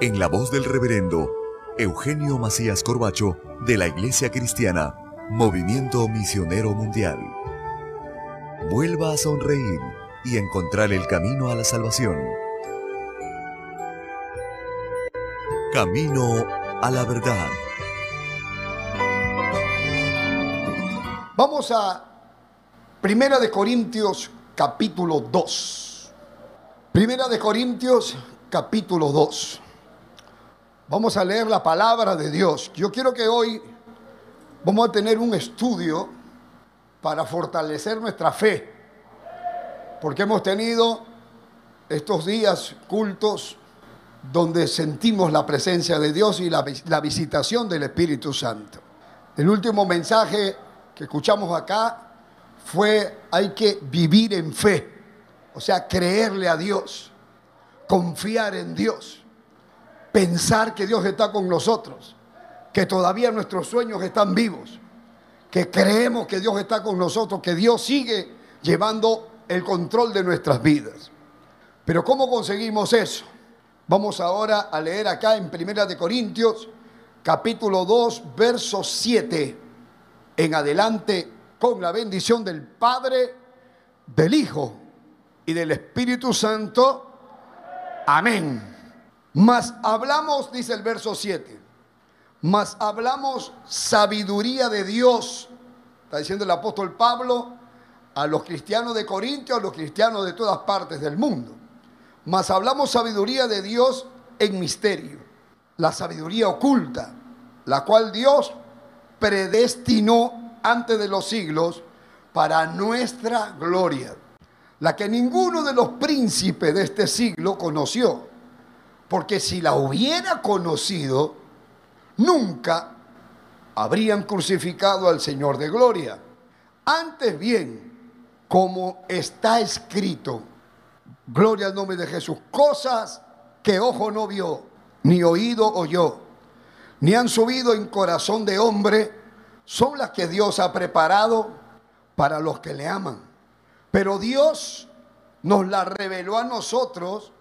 en la voz del reverendo Eugenio Macías Corbacho de la Iglesia Cristiana, Movimiento Misionero Mundial. Vuelva a sonreír y encontrar el camino a la salvación. Camino a la verdad. Vamos a Primera de Corintios capítulo 2. Primera de Corintios capítulo 2. Vamos a leer la palabra de Dios. Yo quiero que hoy vamos a tener un estudio para fortalecer nuestra fe, porque hemos tenido estos días cultos donde sentimos la presencia de Dios y la, la visitación del Espíritu Santo. El último mensaje que escuchamos acá fue hay que vivir en fe, o sea, creerle a Dios, confiar en Dios pensar que Dios está con nosotros, que todavía nuestros sueños están vivos, que creemos que Dios está con nosotros, que Dios sigue llevando el control de nuestras vidas. Pero ¿cómo conseguimos eso? Vamos ahora a leer acá en Primera de Corintios, capítulo 2, verso 7, en adelante, con la bendición del Padre, del Hijo y del Espíritu Santo. Amén. Mas hablamos, dice el verso 7, mas hablamos sabiduría de Dios, está diciendo el apóstol Pablo a los cristianos de Corintio, a los cristianos de todas partes del mundo. Mas hablamos sabiduría de Dios en misterio, la sabiduría oculta, la cual Dios predestinó antes de los siglos para nuestra gloria, la que ninguno de los príncipes de este siglo conoció porque si la hubiera conocido, nunca habrían crucificado al Señor de gloria. Antes bien, como está escrito, gloria al nombre de Jesús, cosas que ojo no vio, ni oído oyó, ni han subido en corazón de hombre, son las que Dios ha preparado para los que le aman. Pero Dios nos las reveló a nosotros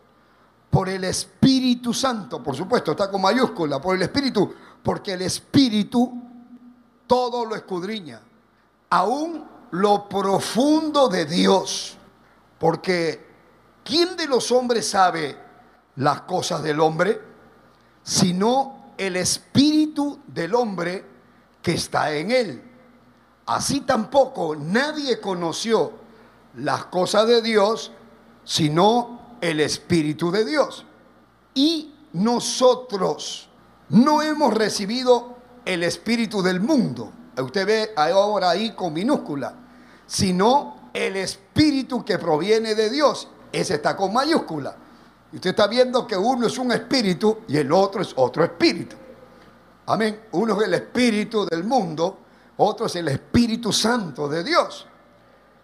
por el Espíritu Santo, por supuesto, está con mayúscula, por el Espíritu, porque el Espíritu todo lo escudriña, aún lo profundo de Dios, porque ¿quién de los hombres sabe las cosas del hombre? Sino el Espíritu del hombre que está en él. Así tampoco nadie conoció las cosas de Dios, sino el Espíritu de Dios. Y nosotros no hemos recibido el Espíritu del mundo. Usted ve ahora ahí con minúscula, sino el Espíritu que proviene de Dios. Ese está con mayúscula. Y usted está viendo que uno es un espíritu y el otro es otro espíritu. Amén. Uno es el espíritu del mundo, otro es el Espíritu Santo de Dios,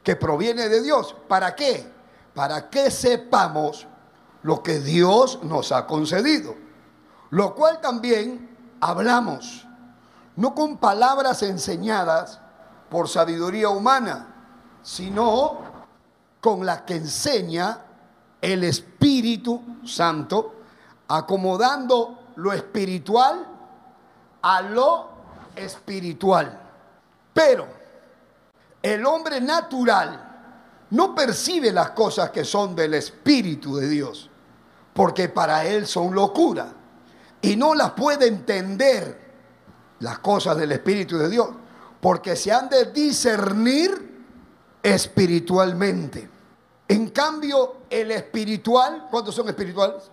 que proviene de Dios. ¿Para qué? Para que sepamos lo que Dios nos ha concedido, lo cual también hablamos, no con palabras enseñadas por sabiduría humana, sino con las que enseña el Espíritu Santo, acomodando lo espiritual a lo espiritual. Pero el hombre natural no percibe las cosas que son del Espíritu de Dios, porque para él son locura y no las puede entender las cosas del Espíritu de Dios, porque se han de discernir espiritualmente. En cambio, el espiritual, ¿cuántos son espirituales?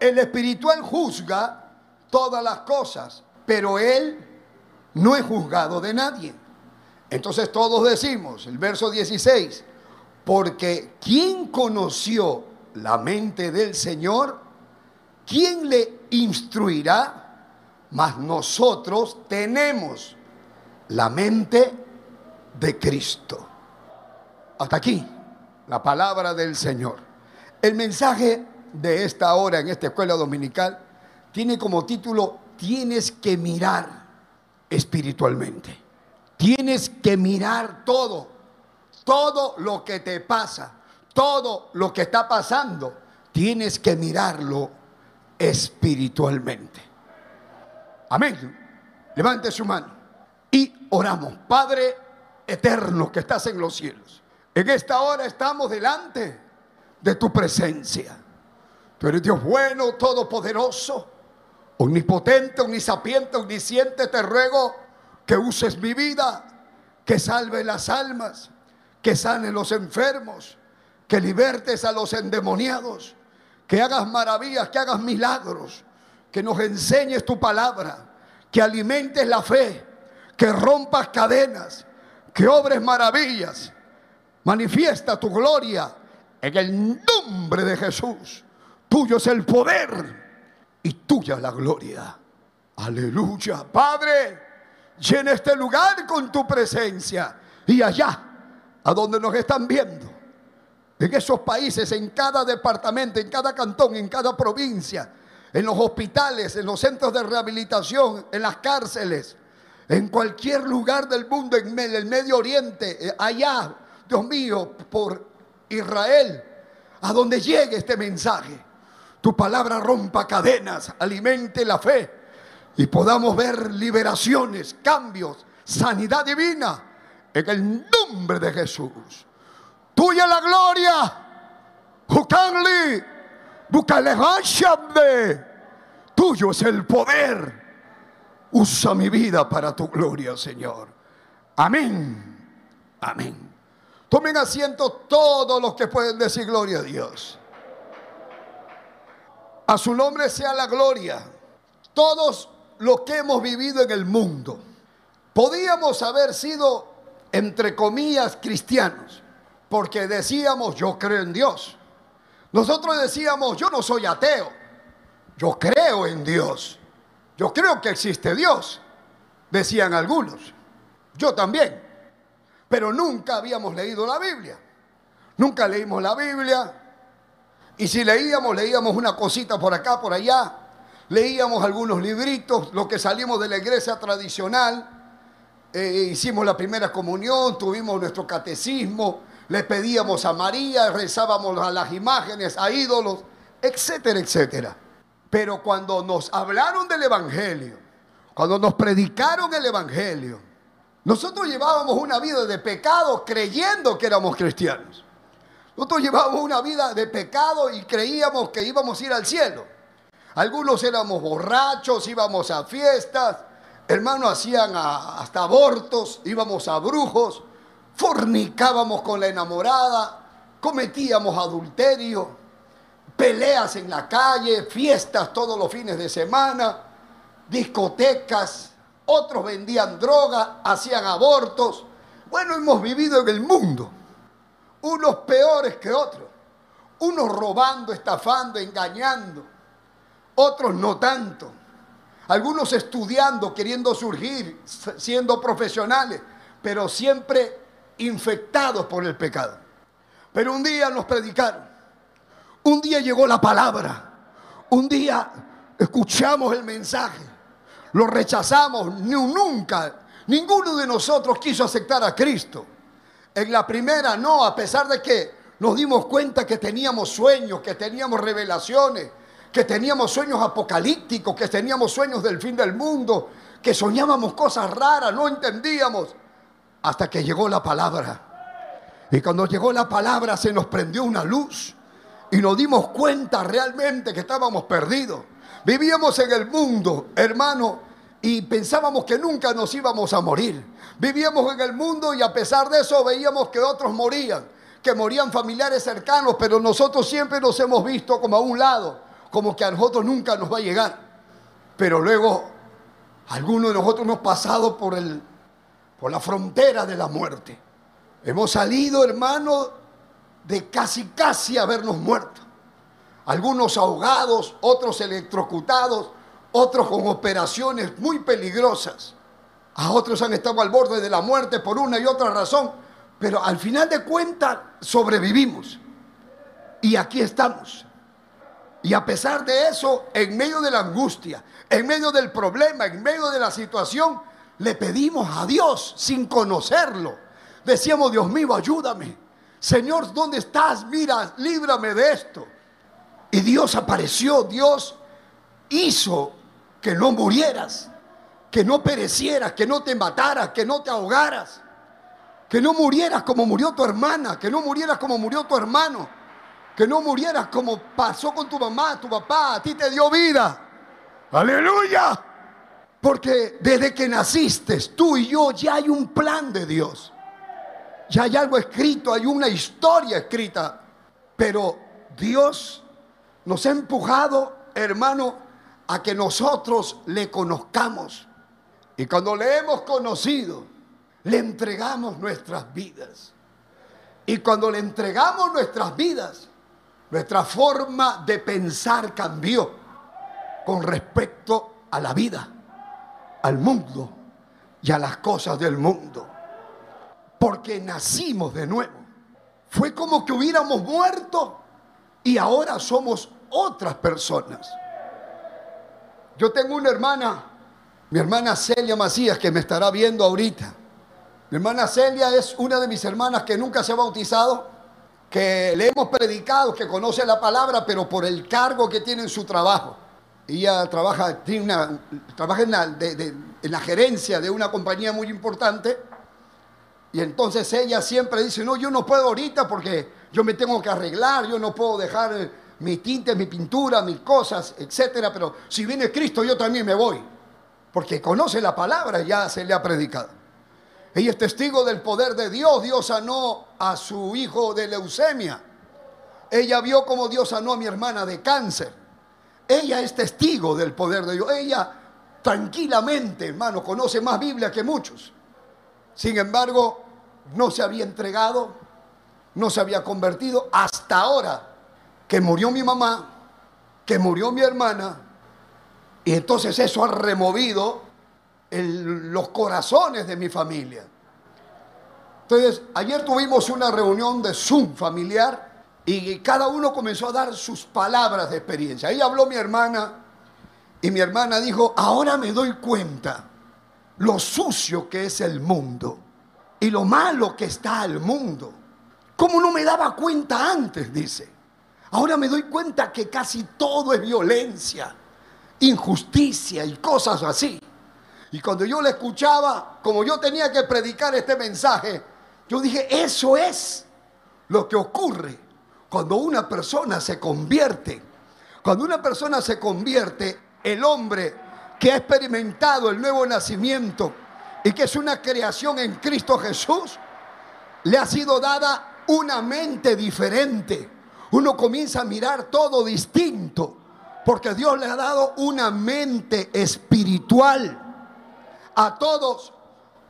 El espiritual juzga todas las cosas, pero él no es juzgado de nadie. Entonces todos decimos, el verso 16, porque ¿quién conoció la mente del Señor? ¿Quién le instruirá? Mas nosotros tenemos la mente de Cristo. Hasta aquí la palabra del Señor. El mensaje de esta hora en esta escuela dominical tiene como título Tienes que mirar espiritualmente. Tienes que mirar todo, todo lo que te pasa, todo lo que está pasando, tienes que mirarlo espiritualmente. Amén. Levante su mano y oramos. Padre eterno que estás en los cielos, en esta hora estamos delante de tu presencia. Tú eres Dios bueno, todopoderoso, omnipotente, omnisapiente, omnisciente. Te ruego que uses mi vida, que salve las almas, que sane los enfermos, que libertes a los endemoniados, que hagas maravillas, que hagas milagros, que nos enseñes tu palabra, que alimentes la fe, que rompas cadenas, que obres maravillas. Manifiesta tu gloria en el nombre de Jesús. Tuyo es el poder y tuya la gloria. Aleluya. Padre, llena este lugar con tu presencia. Y allá, a donde nos están viendo, en esos países, en cada departamento, en cada cantón, en cada provincia, en los hospitales, en los centros de rehabilitación, en las cárceles, en cualquier lugar del mundo, en el Medio Oriente, eh, allá, Dios mío, por Israel, a donde llegue este mensaje. Tu palabra rompa cadenas, alimente la fe y podamos ver liberaciones, cambios, sanidad divina en el nombre de Jesús. Tuya la gloria. Jukanli, Tuyo es el poder. Usa mi vida para tu gloria, Señor. Amén. Amén. Tomen asiento todos los que pueden decir gloria a Dios. A su nombre sea la gloria. Todos los que hemos vivido en el mundo, podíamos haber sido, entre comillas, cristianos, porque decíamos, yo creo en Dios. Nosotros decíamos, yo no soy ateo, yo creo en Dios. Yo creo que existe Dios, decían algunos. Yo también. Pero nunca habíamos leído la Biblia. Nunca leímos la Biblia, y si leíamos, leíamos una cosita por acá, por allá, leíamos algunos libritos, lo que salimos de la iglesia tradicional, eh, hicimos la primera comunión, tuvimos nuestro catecismo, le pedíamos a María, rezábamos a las imágenes, a ídolos, etcétera, etcétera. Pero cuando nos hablaron del Evangelio, cuando nos predicaron el Evangelio, nosotros llevábamos una vida de pecado creyendo que éramos cristianos. Nosotros llevábamos una vida de pecado y creíamos que íbamos a ir al cielo. Algunos éramos borrachos, íbamos a fiestas, hermanos hacían hasta abortos, íbamos a brujos, fornicábamos con la enamorada, cometíamos adulterio, peleas en la calle, fiestas todos los fines de semana, discotecas, otros vendían droga, hacían abortos. Bueno, hemos vivido en el mundo unos peores que otros, unos robando, estafando, engañando, otros no tanto, algunos estudiando, queriendo surgir, siendo profesionales, pero siempre infectados por el pecado. Pero un día nos predicaron, un día llegó la palabra, un día escuchamos el mensaje, lo rechazamos, nunca, ninguno de nosotros quiso aceptar a Cristo. En la primera no, a pesar de que nos dimos cuenta que teníamos sueños, que teníamos revelaciones, que teníamos sueños apocalípticos, que teníamos sueños del fin del mundo, que soñábamos cosas raras, no entendíamos, hasta que llegó la palabra. Y cuando llegó la palabra se nos prendió una luz y nos dimos cuenta realmente que estábamos perdidos. Vivíamos en el mundo, hermano, y pensábamos que nunca nos íbamos a morir. Vivíamos en el mundo y a pesar de eso veíamos que otros morían, que morían familiares cercanos, pero nosotros siempre nos hemos visto como a un lado, como que a nosotros nunca nos va a llegar. Pero luego, algunos de nosotros hemos pasado por, el, por la frontera de la muerte. Hemos salido, hermano, de casi casi habernos muerto. Algunos ahogados, otros electrocutados, otros con operaciones muy peligrosas. A otros han estado al borde de la muerte por una y otra razón, pero al final de cuentas sobrevivimos. Y aquí estamos. Y a pesar de eso, en medio de la angustia, en medio del problema, en medio de la situación, le pedimos a Dios sin conocerlo. Decíamos, Dios mío, ayúdame. Señor, ¿dónde estás? Mira, líbrame de esto. Y Dios apareció, Dios hizo que no murieras, que no perecieras, que no te mataras, que no te ahogaras, que no murieras como murió tu hermana, que no murieras como murió tu hermano, que no murieras como pasó con tu mamá, tu papá, a ti te dio vida. Aleluya. Porque desde que naciste, tú y yo, ya hay un plan de Dios. Ya hay algo escrito, hay una historia escrita. Pero Dios nos ha empujado, hermano, a que nosotros le conozcamos. Y cuando le hemos conocido, le entregamos nuestras vidas. Y cuando le entregamos nuestras vidas, nuestra forma de pensar cambió con respecto a la vida, al mundo y a las cosas del mundo porque nacimos de nuevo. Fue como que hubiéramos muerto y ahora somos otras personas. Yo tengo una hermana, mi hermana Celia Macías, que me estará viendo ahorita. Mi hermana Celia es una de mis hermanas que nunca se ha bautizado, que le hemos predicado, que conoce la palabra, pero por el cargo que tiene en su trabajo. Ella trabaja, en la gerencia de una compañía muy importante y entonces ella siempre dice, no, yo no puedo ahorita porque yo me tengo que arreglar, yo no puedo dejar mi tinte, mi pintura, mis cosas, etcétera, pero si viene Cristo yo también me voy, porque conoce la palabra, ya se le ha predicado. Ella es testigo del poder de Dios, Dios sanó a su hijo de leucemia. Ella vio como Dios sanó a mi hermana de cáncer. Ella es testigo del poder de Dios. Ella tranquilamente, hermano, conoce más Biblia que muchos. Sin embargo, no se había entregado, no se había convertido hasta ahora que murió mi mamá, que murió mi hermana, y entonces eso ha removido los corazones de mi familia. Entonces, ayer tuvimos una reunión de Zoom familiar y cada uno comenzó a dar sus palabras de experiencia. Ahí habló mi hermana y mi hermana dijo, ahora me doy cuenta lo sucio que es el mundo y lo malo que está el mundo. ¿Cómo no me daba cuenta antes? Dice. Ahora me doy cuenta que casi todo es violencia, injusticia y cosas así. Y cuando yo le escuchaba, como yo tenía que predicar este mensaje, yo dije, eso es lo que ocurre cuando una persona se convierte. Cuando una persona se convierte, el hombre que ha experimentado el nuevo nacimiento y que es una creación en Cristo Jesús, le ha sido dada una mente diferente. Uno comienza a mirar todo distinto, porque Dios le ha dado una mente espiritual a todos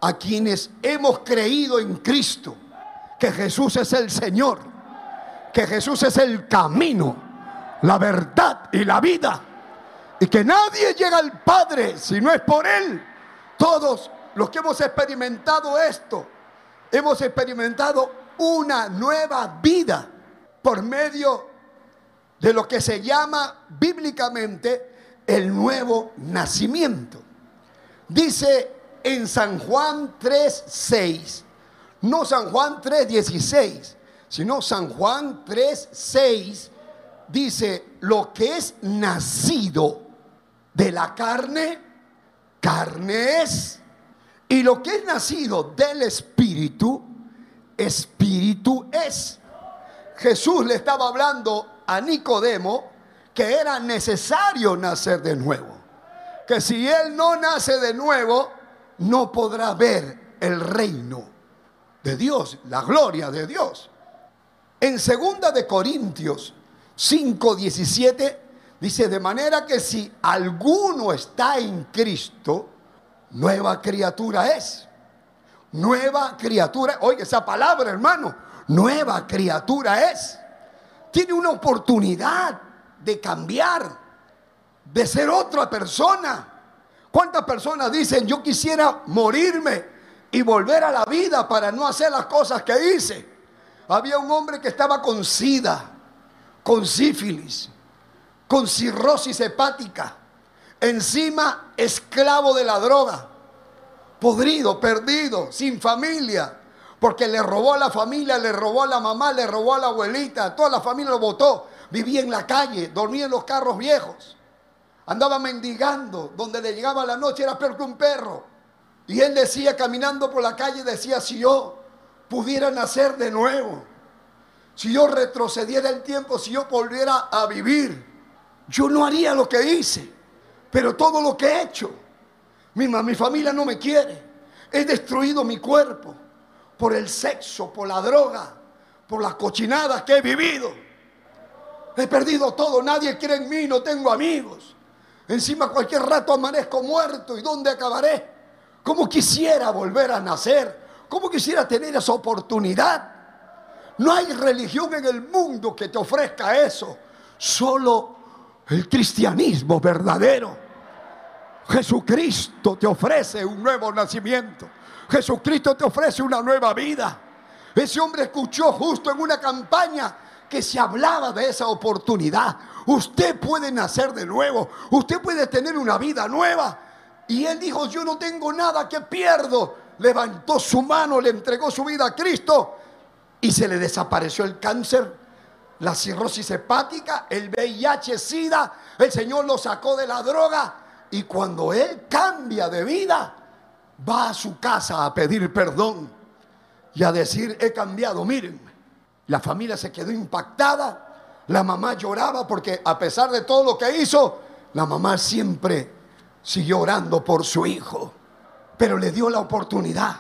a quienes hemos creído en Cristo, que Jesús es el Señor, que Jesús es el camino, la verdad y la vida, y que nadie llega al Padre si no es por Él. Todos los que hemos experimentado esto, hemos experimentado una nueva vida por medio de lo que se llama bíblicamente el nuevo nacimiento. Dice en San Juan 3:6, no San Juan 3:16, sino San Juan 3:6 dice, lo que es nacido de la carne, carne es. Y lo que es nacido del espíritu, espíritu es. Jesús le estaba hablando a Nicodemo que era necesario nacer de nuevo. Que si él no nace de nuevo, no podrá ver el reino de Dios, la gloria de Dios. En segunda de Corintios 5:17 dice de manera que si alguno está en Cristo, nueva criatura es. Nueva criatura, oye esa palabra, hermano, nueva criatura es. Tiene una oportunidad de cambiar, de ser otra persona. ¿Cuántas personas dicen, yo quisiera morirme y volver a la vida para no hacer las cosas que hice? Había un hombre que estaba con sida, con sífilis, con cirrosis hepática, encima esclavo de la droga, podrido, perdido, sin familia, porque le robó a la familia, le robó a la mamá, le robó a la abuelita, toda la familia lo votó, vivía en la calle, dormía en los carros viejos, andaba mendigando, donde le llegaba la noche era peor que un perro. Y él decía, caminando por la calle, decía, si yo pudiera nacer de nuevo, si yo retrocediera el tiempo, si yo volviera a vivir, yo no haría lo que hice, pero todo lo que he hecho, mi, mi familia no me quiere, he destruido mi cuerpo por el sexo, por la droga, por las cochinadas que he vivido. He perdido todo, nadie quiere en mí, no tengo amigos. Encima cualquier rato amanezco muerto y ¿dónde acabaré? ¿Cómo quisiera volver a nacer? ¿Cómo quisiera tener esa oportunidad? No hay religión en el mundo que te ofrezca eso. Solo el cristianismo verdadero. Jesucristo te ofrece un nuevo nacimiento. Jesucristo te ofrece una nueva vida. Ese hombre escuchó justo en una campaña que se hablaba de esa oportunidad. Usted puede nacer de nuevo. Usted puede tener una vida nueva. Y él dijo, yo no tengo nada que pierdo. Levantó su mano, le entregó su vida a Cristo y se le desapareció el cáncer, la cirrosis hepática, el VIH, SIDA. El Señor lo sacó de la droga. Y cuando él cambia de vida, va a su casa a pedir perdón y a decir, he cambiado, miren. La familia se quedó impactada, la mamá lloraba porque a pesar de todo lo que hizo, la mamá siempre siguió orando por su hijo, pero le dio la oportunidad.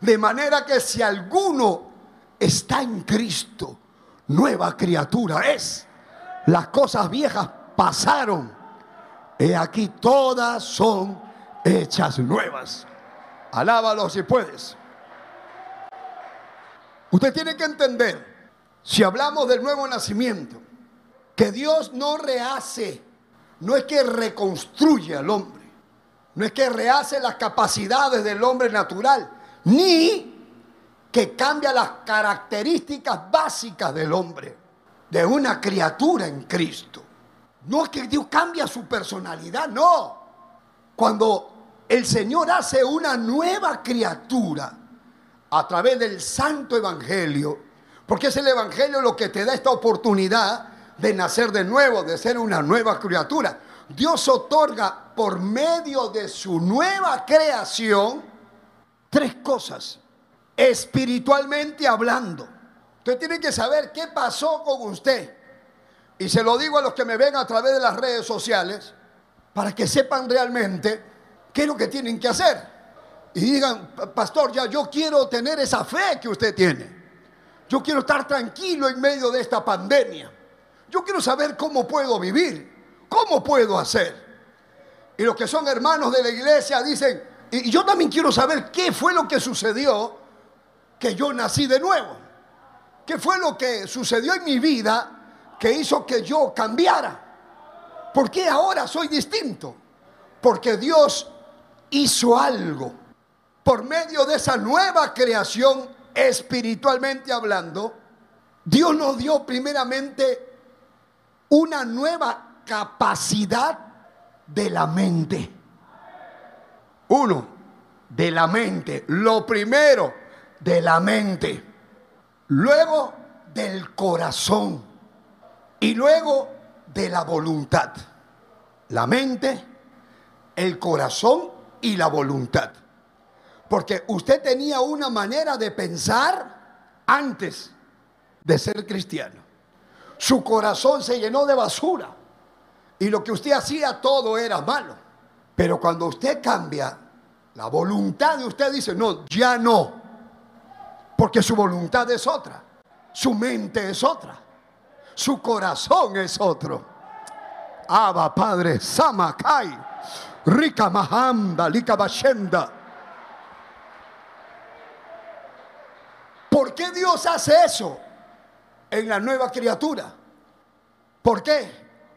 De manera que si alguno está en Cristo, nueva criatura es. Las cosas viejas pasaron. He aquí todas son hechas nuevas. Alábalo si puedes. Usted tiene que entender, si hablamos del nuevo nacimiento, que Dios no rehace, no es que reconstruye al hombre, no es que rehace las capacidades del hombre natural, ni que cambia las características básicas del hombre, de una criatura en Cristo. No es que Dios cambia su personalidad, no. Cuando el Señor hace una nueva criatura a través del santo evangelio, porque es el evangelio lo que te da esta oportunidad de nacer de nuevo, de ser una nueva criatura. Dios otorga por medio de su nueva creación tres cosas espiritualmente hablando. Usted tiene que saber qué pasó con usted. Y se lo digo a los que me ven a través de las redes sociales, para que sepan realmente qué es lo que tienen que hacer. Y digan, pastor, ya yo quiero tener esa fe que usted tiene. Yo quiero estar tranquilo en medio de esta pandemia. Yo quiero saber cómo puedo vivir, cómo puedo hacer. Y los que son hermanos de la iglesia dicen, y yo también quiero saber qué fue lo que sucedió que yo nací de nuevo. ¿Qué fue lo que sucedió en mi vida que hizo que yo cambiara? ¿Por qué ahora soy distinto? Porque Dios hizo algo. Por medio de esa nueva creación, espiritualmente hablando, Dios nos dio primeramente una nueva capacidad de la mente. Uno, de la mente. Lo primero, de la mente. Luego, del corazón. Y luego, de la voluntad. La mente, el corazón y la voluntad. Porque usted tenía una manera de pensar antes de ser cristiano. Su corazón se llenó de basura y lo que usted hacía todo era malo. Pero cuando usted cambia, la voluntad de usted dice, no, ya no. Porque su voluntad es otra. Su mente es otra. Su corazón es otro. Abba, Padre, Samakai, Rika Mahanda, Lika Bashenda. ¿Por qué Dios hace eso en la nueva criatura? ¿Por qué?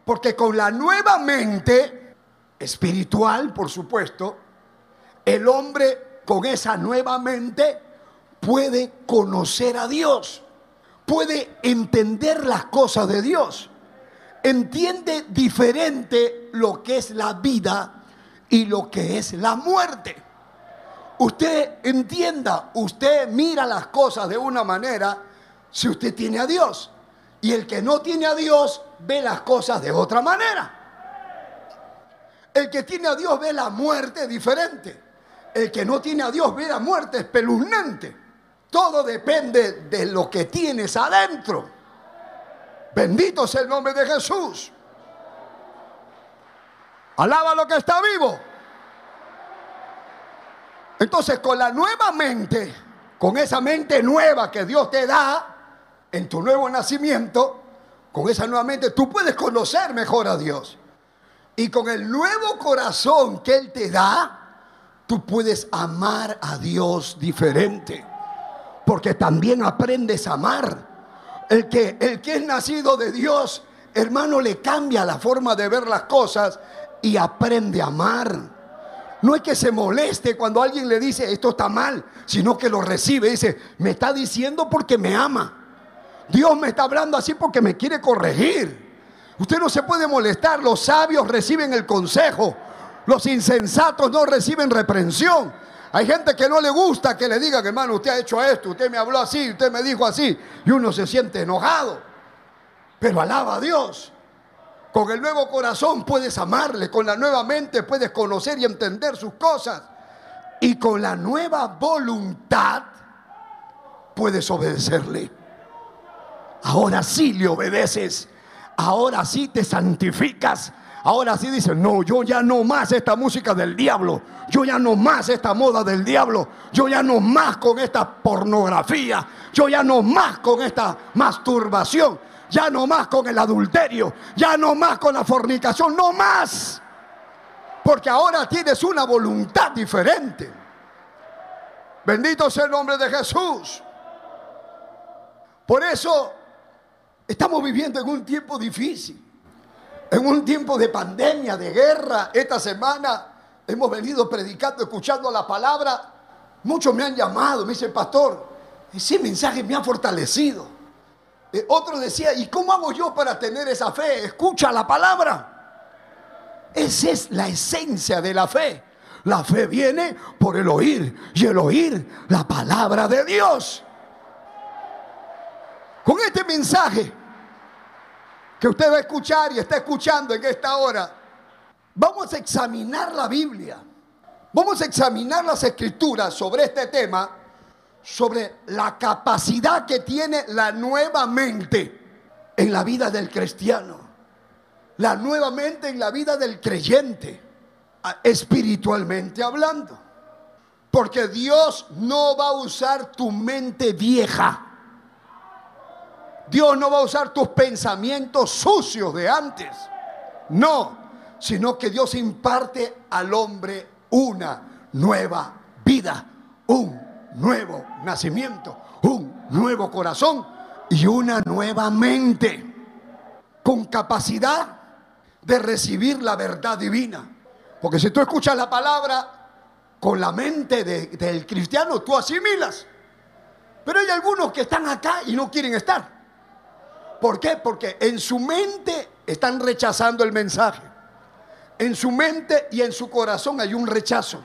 Porque con la nueva mente espiritual, por supuesto, el hombre con esa nueva mente puede conocer a Dios, puede entender las cosas de Dios, entiende diferente lo que es la vida y lo que es la muerte. Usted entienda, usted mira las cosas de una manera si usted tiene a Dios. Y el que no tiene a Dios ve las cosas de otra manera. El que tiene a Dios ve la muerte diferente. El que no tiene a Dios ve la muerte espeluznante. Todo depende de lo que tienes adentro. Bendito sea el nombre de Jesús. Alaba lo que está vivo. Entonces, con la nueva mente, con esa mente nueva que Dios te da, en tu nuevo nacimiento, con esa nueva mente, tú puedes conocer mejor a Dios. Y con el nuevo corazón que Él te da, tú puedes amar a Dios diferente. Porque también aprendes a amar. El que, el que es nacido de Dios, hermano, le cambia la forma de ver las cosas y aprende a amar. No es que se moleste cuando alguien le dice esto está mal, sino que lo recibe. Dice, me está diciendo porque me ama. Dios me está hablando así porque me quiere corregir. Usted no se puede molestar. Los sabios reciben el consejo. Los insensatos no reciben reprensión. Hay gente que no le gusta que le digan, hermano, usted ha hecho esto, usted me habló así, usted me dijo así. Y uno se siente enojado. Pero alaba a Dios. Con el nuevo corazón puedes amarle, con la nueva mente puedes conocer y entender sus cosas. Y con la nueva voluntad puedes obedecerle. Ahora sí le obedeces. Ahora sí te santificas. Ahora sí dices, no, yo ya no más esta música del diablo. Yo ya no más esta moda del diablo. Yo ya no más con esta pornografía. Yo ya no más con esta masturbación. Ya no más con el adulterio. Ya no más con la fornicación. No más. Porque ahora tienes una voluntad diferente. Bendito sea el nombre de Jesús. Por eso Estamos viviendo en un tiempo difícil, en un tiempo de pandemia, de guerra. Esta semana hemos venido predicando, escuchando la palabra. Muchos me han llamado, me dicen, pastor, ese mensaje me ha fortalecido. Eh, otro decía, ¿y cómo hago yo para tener esa fe? Escucha la palabra. Esa es la esencia de la fe. La fe viene por el oír y el oír la palabra de Dios. Con este mensaje que usted va a escuchar y está escuchando en esta hora, vamos a examinar la Biblia. Vamos a examinar las escrituras sobre este tema, sobre la capacidad que tiene la nueva mente en la vida del cristiano, la nueva mente en la vida del creyente, espiritualmente hablando. Porque Dios no va a usar tu mente vieja Dios no va a usar tus pensamientos sucios de antes. No, sino que Dios imparte al hombre una nueva vida, un nuevo nacimiento, un nuevo corazón y una nueva mente con capacidad de recibir la verdad divina. Porque si tú escuchas la palabra con la mente del cristiano, tú asimilas. Pero hay algunos que están acá y no quieren estar. ¿Por qué? Porque en su mente están rechazando el mensaje. En su mente y en su corazón hay un rechazo.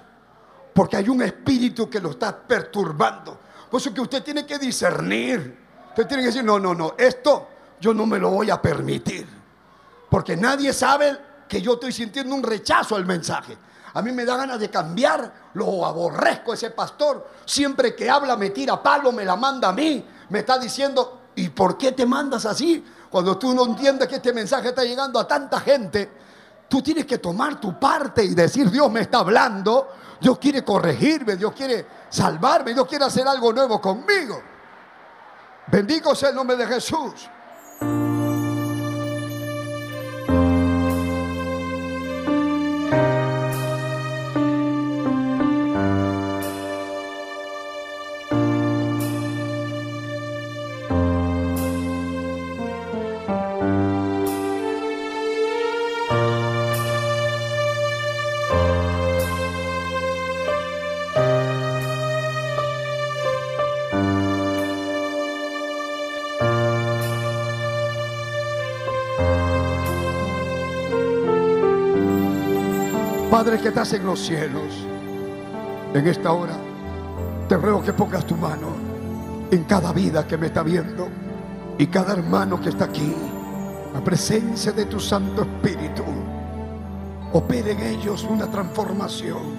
Porque hay un espíritu que lo está perturbando. Por eso que usted tiene que discernir. Usted tiene que decir, no, no, no, esto yo no me lo voy a permitir. Porque nadie sabe que yo estoy sintiendo un rechazo al mensaje. A mí me da ganas de cambiar, lo aborrezco ese pastor. Siempre que habla me tira palo, me la manda a mí. Me está diciendo, ¿y por qué te mandas así? Cuando tú no entiendes que este mensaje está llegando a tanta gente, tú tienes que tomar tu parte y decir, Dios me está hablando, Dios quiere corregirme, Dios quiere salvarme, Dios quiere hacer algo nuevo conmigo. Bendito sea el nombre de Jesús. Padre que estás en los cielos, en esta hora te ruego que pongas tu mano en cada vida que me está viendo y cada hermano que está aquí. La presencia de tu Santo Espíritu opere en ellos una transformación.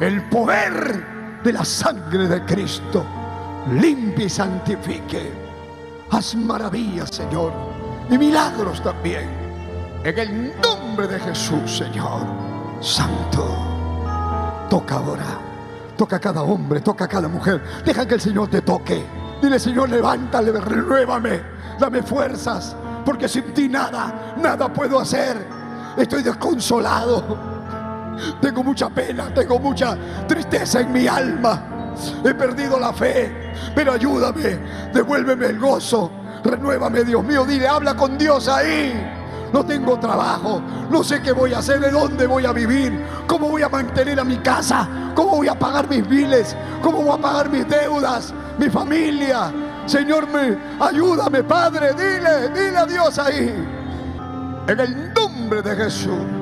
El poder de la sangre de Cristo limpie y santifique. Haz maravillas, Señor, y milagros también. En el nombre de Jesús, Señor. Santo. Toca ahora. Toca a cada hombre, toca a cada mujer. Deja que el Señor te toque. Dile, Señor, levántale, renuévame, dame fuerzas, porque sin ti nada, nada puedo hacer. Estoy desconsolado. Tengo mucha pena, tengo mucha tristeza en mi alma. He perdido la fe, pero ayúdame, devuélveme el gozo. Renuévame, Dios mío. Dile, habla con Dios ahí no tengo trabajo, no sé qué voy a hacer, de dónde voy a vivir, cómo voy a mantener a mi casa, cómo voy a pagar mis biles, cómo voy a pagar mis deudas, mi familia. Señor, me, ayúdame, Padre, dile, dile a Dios ahí. En el nombre de Jesús.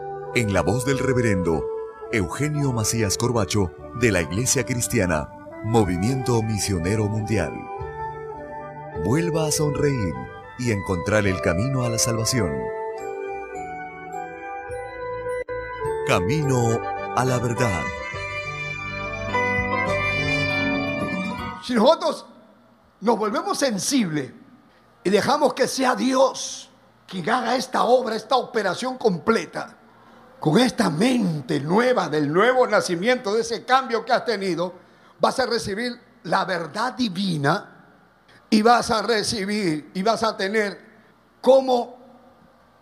en la voz del reverendo Eugenio Macías Corbacho de la Iglesia Cristiana, Movimiento Misionero Mundial. Vuelva a sonreír y encontrar el camino a la salvación. Camino a la verdad. Si nosotros nos volvemos sensibles y dejamos que sea Dios quien haga esta obra, esta operación completa, con esta mente nueva del nuevo nacimiento, de ese cambio que has tenido, vas a recibir la verdad divina y vas a recibir y vas a tener como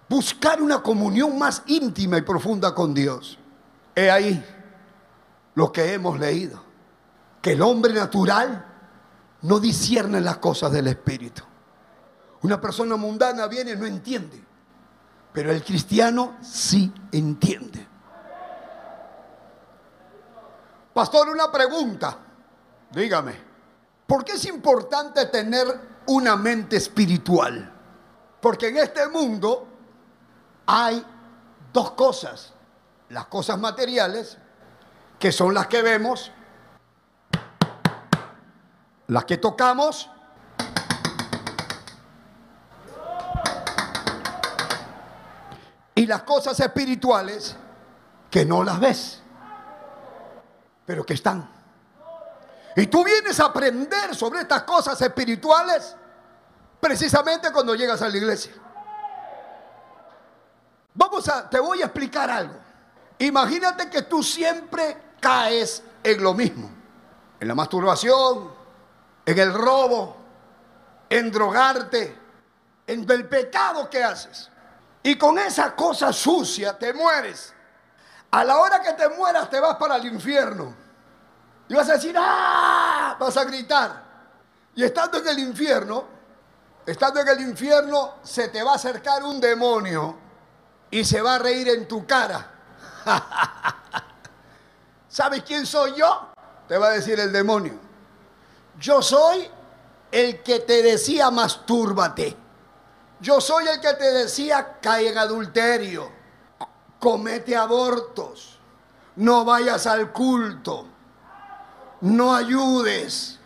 buscar una comunión más íntima y profunda con Dios. He ahí lo que hemos leído, que el hombre natural no discierne las cosas del Espíritu. Una persona mundana viene y no entiende. Pero el cristiano sí entiende. Pastor, una pregunta. Dígame, ¿por qué es importante tener una mente espiritual? Porque en este mundo hay dos cosas. Las cosas materiales, que son las que vemos, las que tocamos y las cosas espirituales que no las ves, pero que están. Y tú vienes a aprender sobre estas cosas espirituales precisamente cuando llegas a la iglesia. Vamos a, te voy a explicar algo. Imagínate que tú siempre caes en lo mismo, en la masturbación, en el robo, en drogarte, en el pecado que haces. Y con esa cosa sucia te mueres. A la hora que te mueras te vas para el infierno. Y vas a decir, ¡ah! Vas a gritar. Y estando en el infierno, estando en el infierno, se te va a acercar un demonio y se va a reír en tu cara. ¿Sabes quién soy yo? Te va a decir el demonio. Yo soy el que te decía mastúrbate. Yo soy el que te decía, cae en adulterio, comete abortos, no vayas al culto, no ayudes.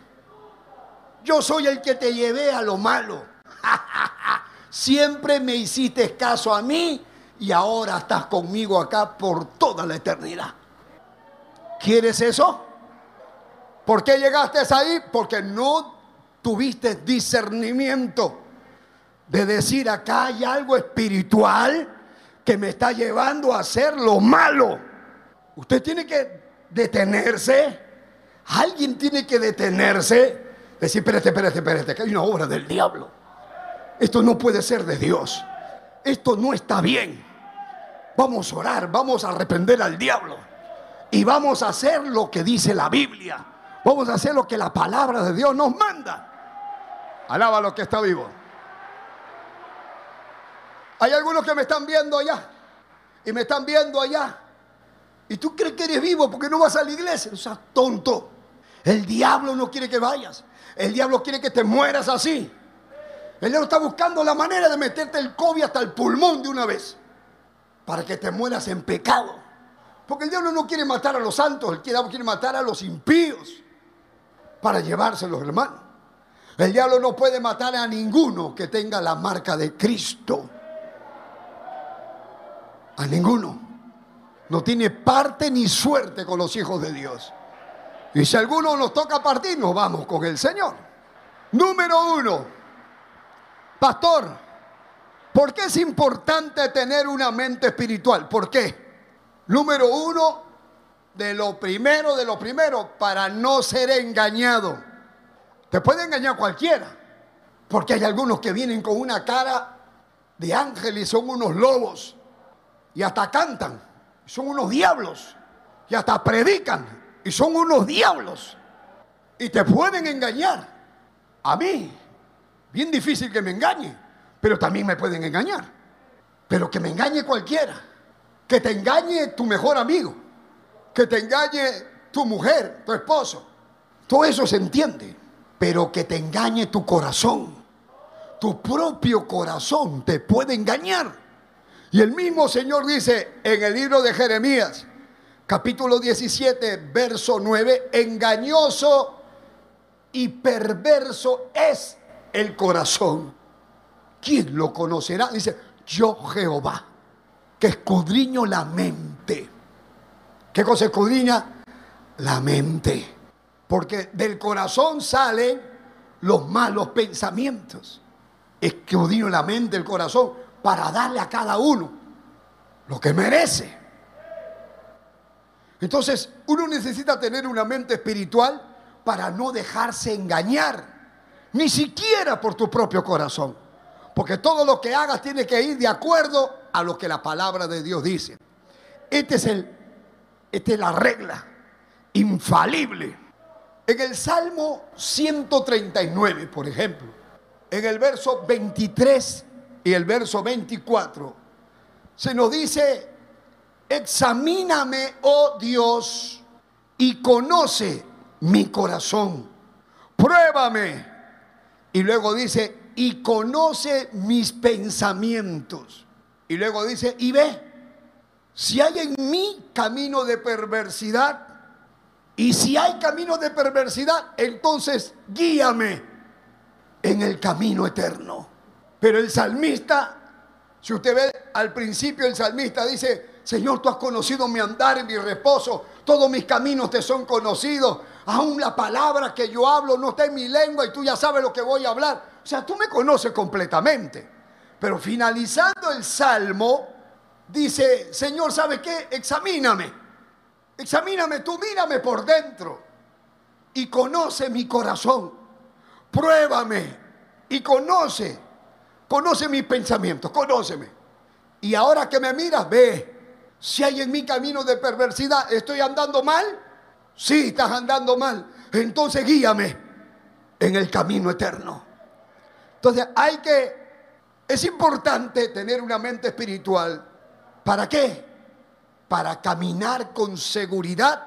Yo soy el que te llevé a lo malo. Siempre me hiciste caso a mí y ahora estás conmigo acá por toda la eternidad. ¿Quieres eso? ¿Por qué llegaste ahí? Porque no tuviste discernimiento de decir acá hay algo espiritual que me está llevando a hacer lo malo. Usted tiene que detenerse. Alguien tiene que detenerse. Decir, espérate, espérate, espérate, que hay una obra del diablo. Esto no puede ser de Dios. Esto no está bien. Vamos a orar, vamos a arrepender al diablo. Y vamos a hacer lo que dice la Biblia. Vamos a hacer lo que la palabra de Dios nos manda. Alaba lo que está vivo. Hay algunos que me están viendo allá y me están viendo allá. Y tú crees que eres vivo porque no vas a la iglesia. No seas tonto. El diablo no quiere que vayas. El diablo quiere que te mueras así. El diablo está buscando la manera de meterte el COVID hasta el pulmón de una vez. Para que te mueras en pecado. Porque el diablo no quiere matar a los santos. El diablo quiere matar a los impíos. Para llevárselos, hermanos. El diablo no puede matar a ninguno que tenga la marca de Cristo. A ninguno. No tiene parte ni suerte con los hijos de Dios. Y si alguno nos toca partir, nos vamos con el Señor. Número uno, pastor, ¿por qué es importante tener una mente espiritual? ¿Por qué? Número uno, de lo primero, de lo primero, para no ser engañado. Te puede engañar cualquiera, porque hay algunos que vienen con una cara de ángel y son unos lobos y hasta cantan. Son unos diablos. Y hasta predican. Y son unos diablos. Y te pueden engañar. A mí, bien difícil que me engañe. Pero también me pueden engañar. Pero que me engañe cualquiera. Que te engañe tu mejor amigo. Que te engañe tu mujer, tu esposo. Todo eso se entiende. Pero que te engañe tu corazón. Tu propio corazón te puede engañar. Y el mismo Señor dice en el libro de Jeremías, capítulo 17, verso 9, engañoso y perverso es el corazón. ¿Quién lo conocerá? Dice, yo Jehová, que escudriño la mente. ¿Qué cosa escudriña? La mente. Porque del corazón salen los malos pensamientos. Escudriño la mente, el corazón para darle a cada uno lo que merece. Entonces, uno necesita tener una mente espiritual para no dejarse engañar, ni siquiera por tu propio corazón. Porque todo lo que hagas tiene que ir de acuerdo a lo que la palabra de Dios dice. Este es el, esta es la regla infalible. En el Salmo 139, por ejemplo, en el verso 23 y el verso 24, se nos dice, examíname, oh Dios, y conoce mi corazón. Pruébame. Y luego dice, y conoce mis pensamientos. Y luego dice, y ve, si hay en mí camino de perversidad, y si hay camino de perversidad, entonces guíame en el camino eterno. Pero el salmista, si usted ve al principio, el salmista dice, Señor, tú has conocido mi andar y mi reposo, todos mis caminos te son conocidos, aún la palabra que yo hablo no está en mi lengua y tú ya sabes lo que voy a hablar. O sea, tú me conoces completamente. Pero finalizando el salmo, dice, Señor, ¿sabe qué? Examíname. Examíname, tú mírame por dentro y conoce mi corazón. Pruébame y conoce Conoce mis pensamientos, conóceme. Y ahora que me miras, ve si hay en mi camino de perversidad. ¿Estoy andando mal? Sí, estás andando mal. Entonces guíame en el camino eterno. Entonces hay que, es importante tener una mente espiritual. ¿Para qué? Para caminar con seguridad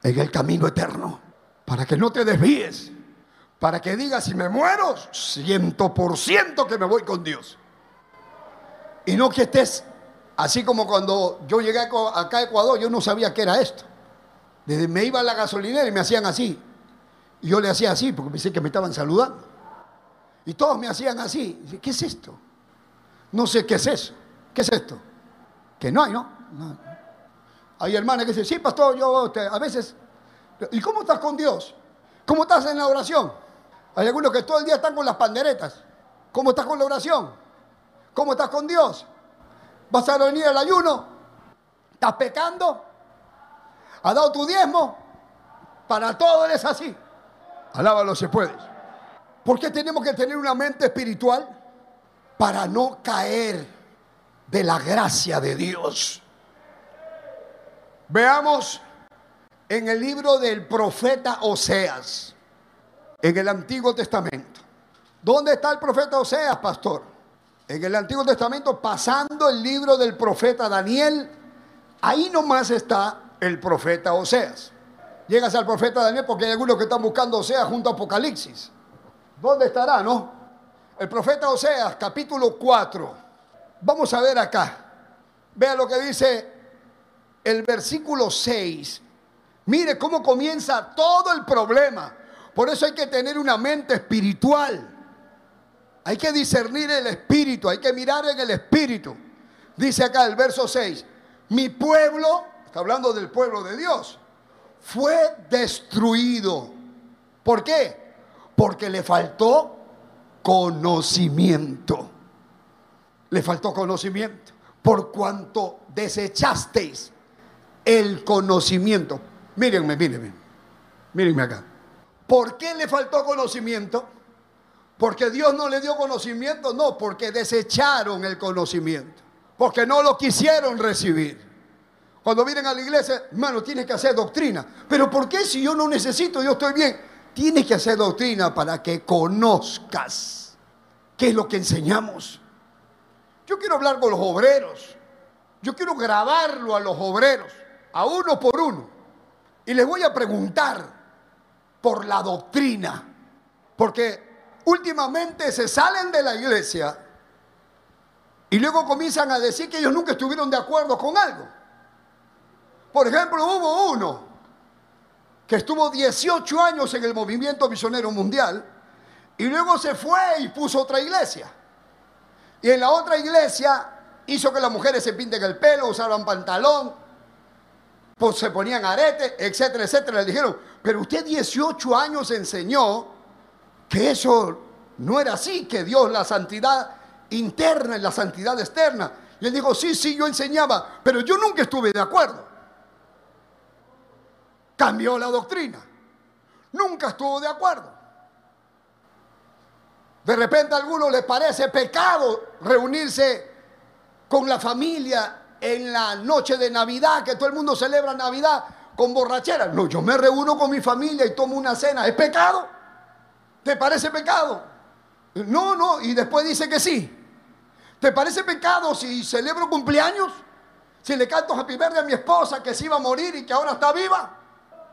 en el camino eterno. Para que no te desvíes para que diga, si me muero, ciento por ciento que me voy con Dios. Y no que estés así como cuando yo llegué acá a Ecuador, yo no sabía qué era esto. Desde me iba a la gasolinera y me hacían así. Y yo le hacía así porque pensé que me estaban saludando. Y todos me hacían así. ¿Qué es esto? No sé qué es eso. ¿Qué es esto? Que no hay, ¿no? Hay hermanas que dicen, sí, pastor, yo este, a veces... ¿Y cómo estás con Dios? ¿Cómo estás en la oración? Hay algunos que todo el día están con las panderetas. ¿Cómo estás con la oración? ¿Cómo estás con Dios? ¿Vas a venir al ayuno? ¿Estás pecando? ¿Has dado tu diezmo? Para todo es así. Alábalo si puedes. ¿Por qué tenemos que tener una mente espiritual? Para no caer de la gracia de Dios. Veamos en el libro del profeta Oseas en el Antiguo Testamento. ¿Dónde está el profeta Oseas, pastor? En el Antiguo Testamento, pasando el libro del profeta Daniel, ahí nomás está el profeta Oseas. Llegas al profeta Daniel porque hay algunos que están buscando Oseas junto a Apocalipsis. ¿Dónde estará, no? El profeta Oseas, capítulo 4. Vamos a ver acá. Vea lo que dice el versículo 6. Mire cómo comienza todo el problema. Por eso hay que tener una mente espiritual. Hay que discernir el espíritu, hay que mirar en el espíritu. Dice acá el verso 6, mi pueblo, está hablando del pueblo de Dios, fue destruido. ¿Por qué? Porque le faltó conocimiento. Le faltó conocimiento. Por cuanto desechasteis el conocimiento. Mírenme, mírenme. Mírenme acá. ¿Por qué le faltó conocimiento? Porque Dios no le dio conocimiento, no, porque desecharon el conocimiento, porque no lo quisieron recibir. Cuando vienen a la iglesia, hermano, tienes que hacer doctrina. Pero ¿por qué si yo no necesito, yo estoy bien? Tienes que hacer doctrina para que conozcas qué es lo que enseñamos. Yo quiero hablar con los obreros. Yo quiero grabarlo a los obreros, a uno por uno. Y les voy a preguntar por la doctrina. Porque últimamente se salen de la iglesia y luego comienzan a decir que ellos nunca estuvieron de acuerdo con algo. Por ejemplo, hubo uno que estuvo 18 años en el movimiento misionero mundial y luego se fue y puso otra iglesia. Y en la otra iglesia hizo que las mujeres se pinten el pelo, usaban pantalón, pues se ponían aretes, etcétera, etcétera. Le dijeron, pero usted 18 años enseñó que eso no era así, que Dios la santidad interna y la santidad externa. Y él dijo, sí, sí, yo enseñaba, pero yo nunca estuve de acuerdo cambió la doctrina. Nunca estuvo de acuerdo. De repente a algunos les parece pecado reunirse con la familia en la noche de Navidad, que todo el mundo celebra Navidad con borrachera. No, yo me reúno con mi familia y tomo una cena. ¿Es pecado? ¿Te parece pecado? No, no, y después dice que sí. ¿Te parece pecado si celebro cumpleaños? Si le canto Happy Birthday a mi esposa que se iba a morir y que ahora está viva.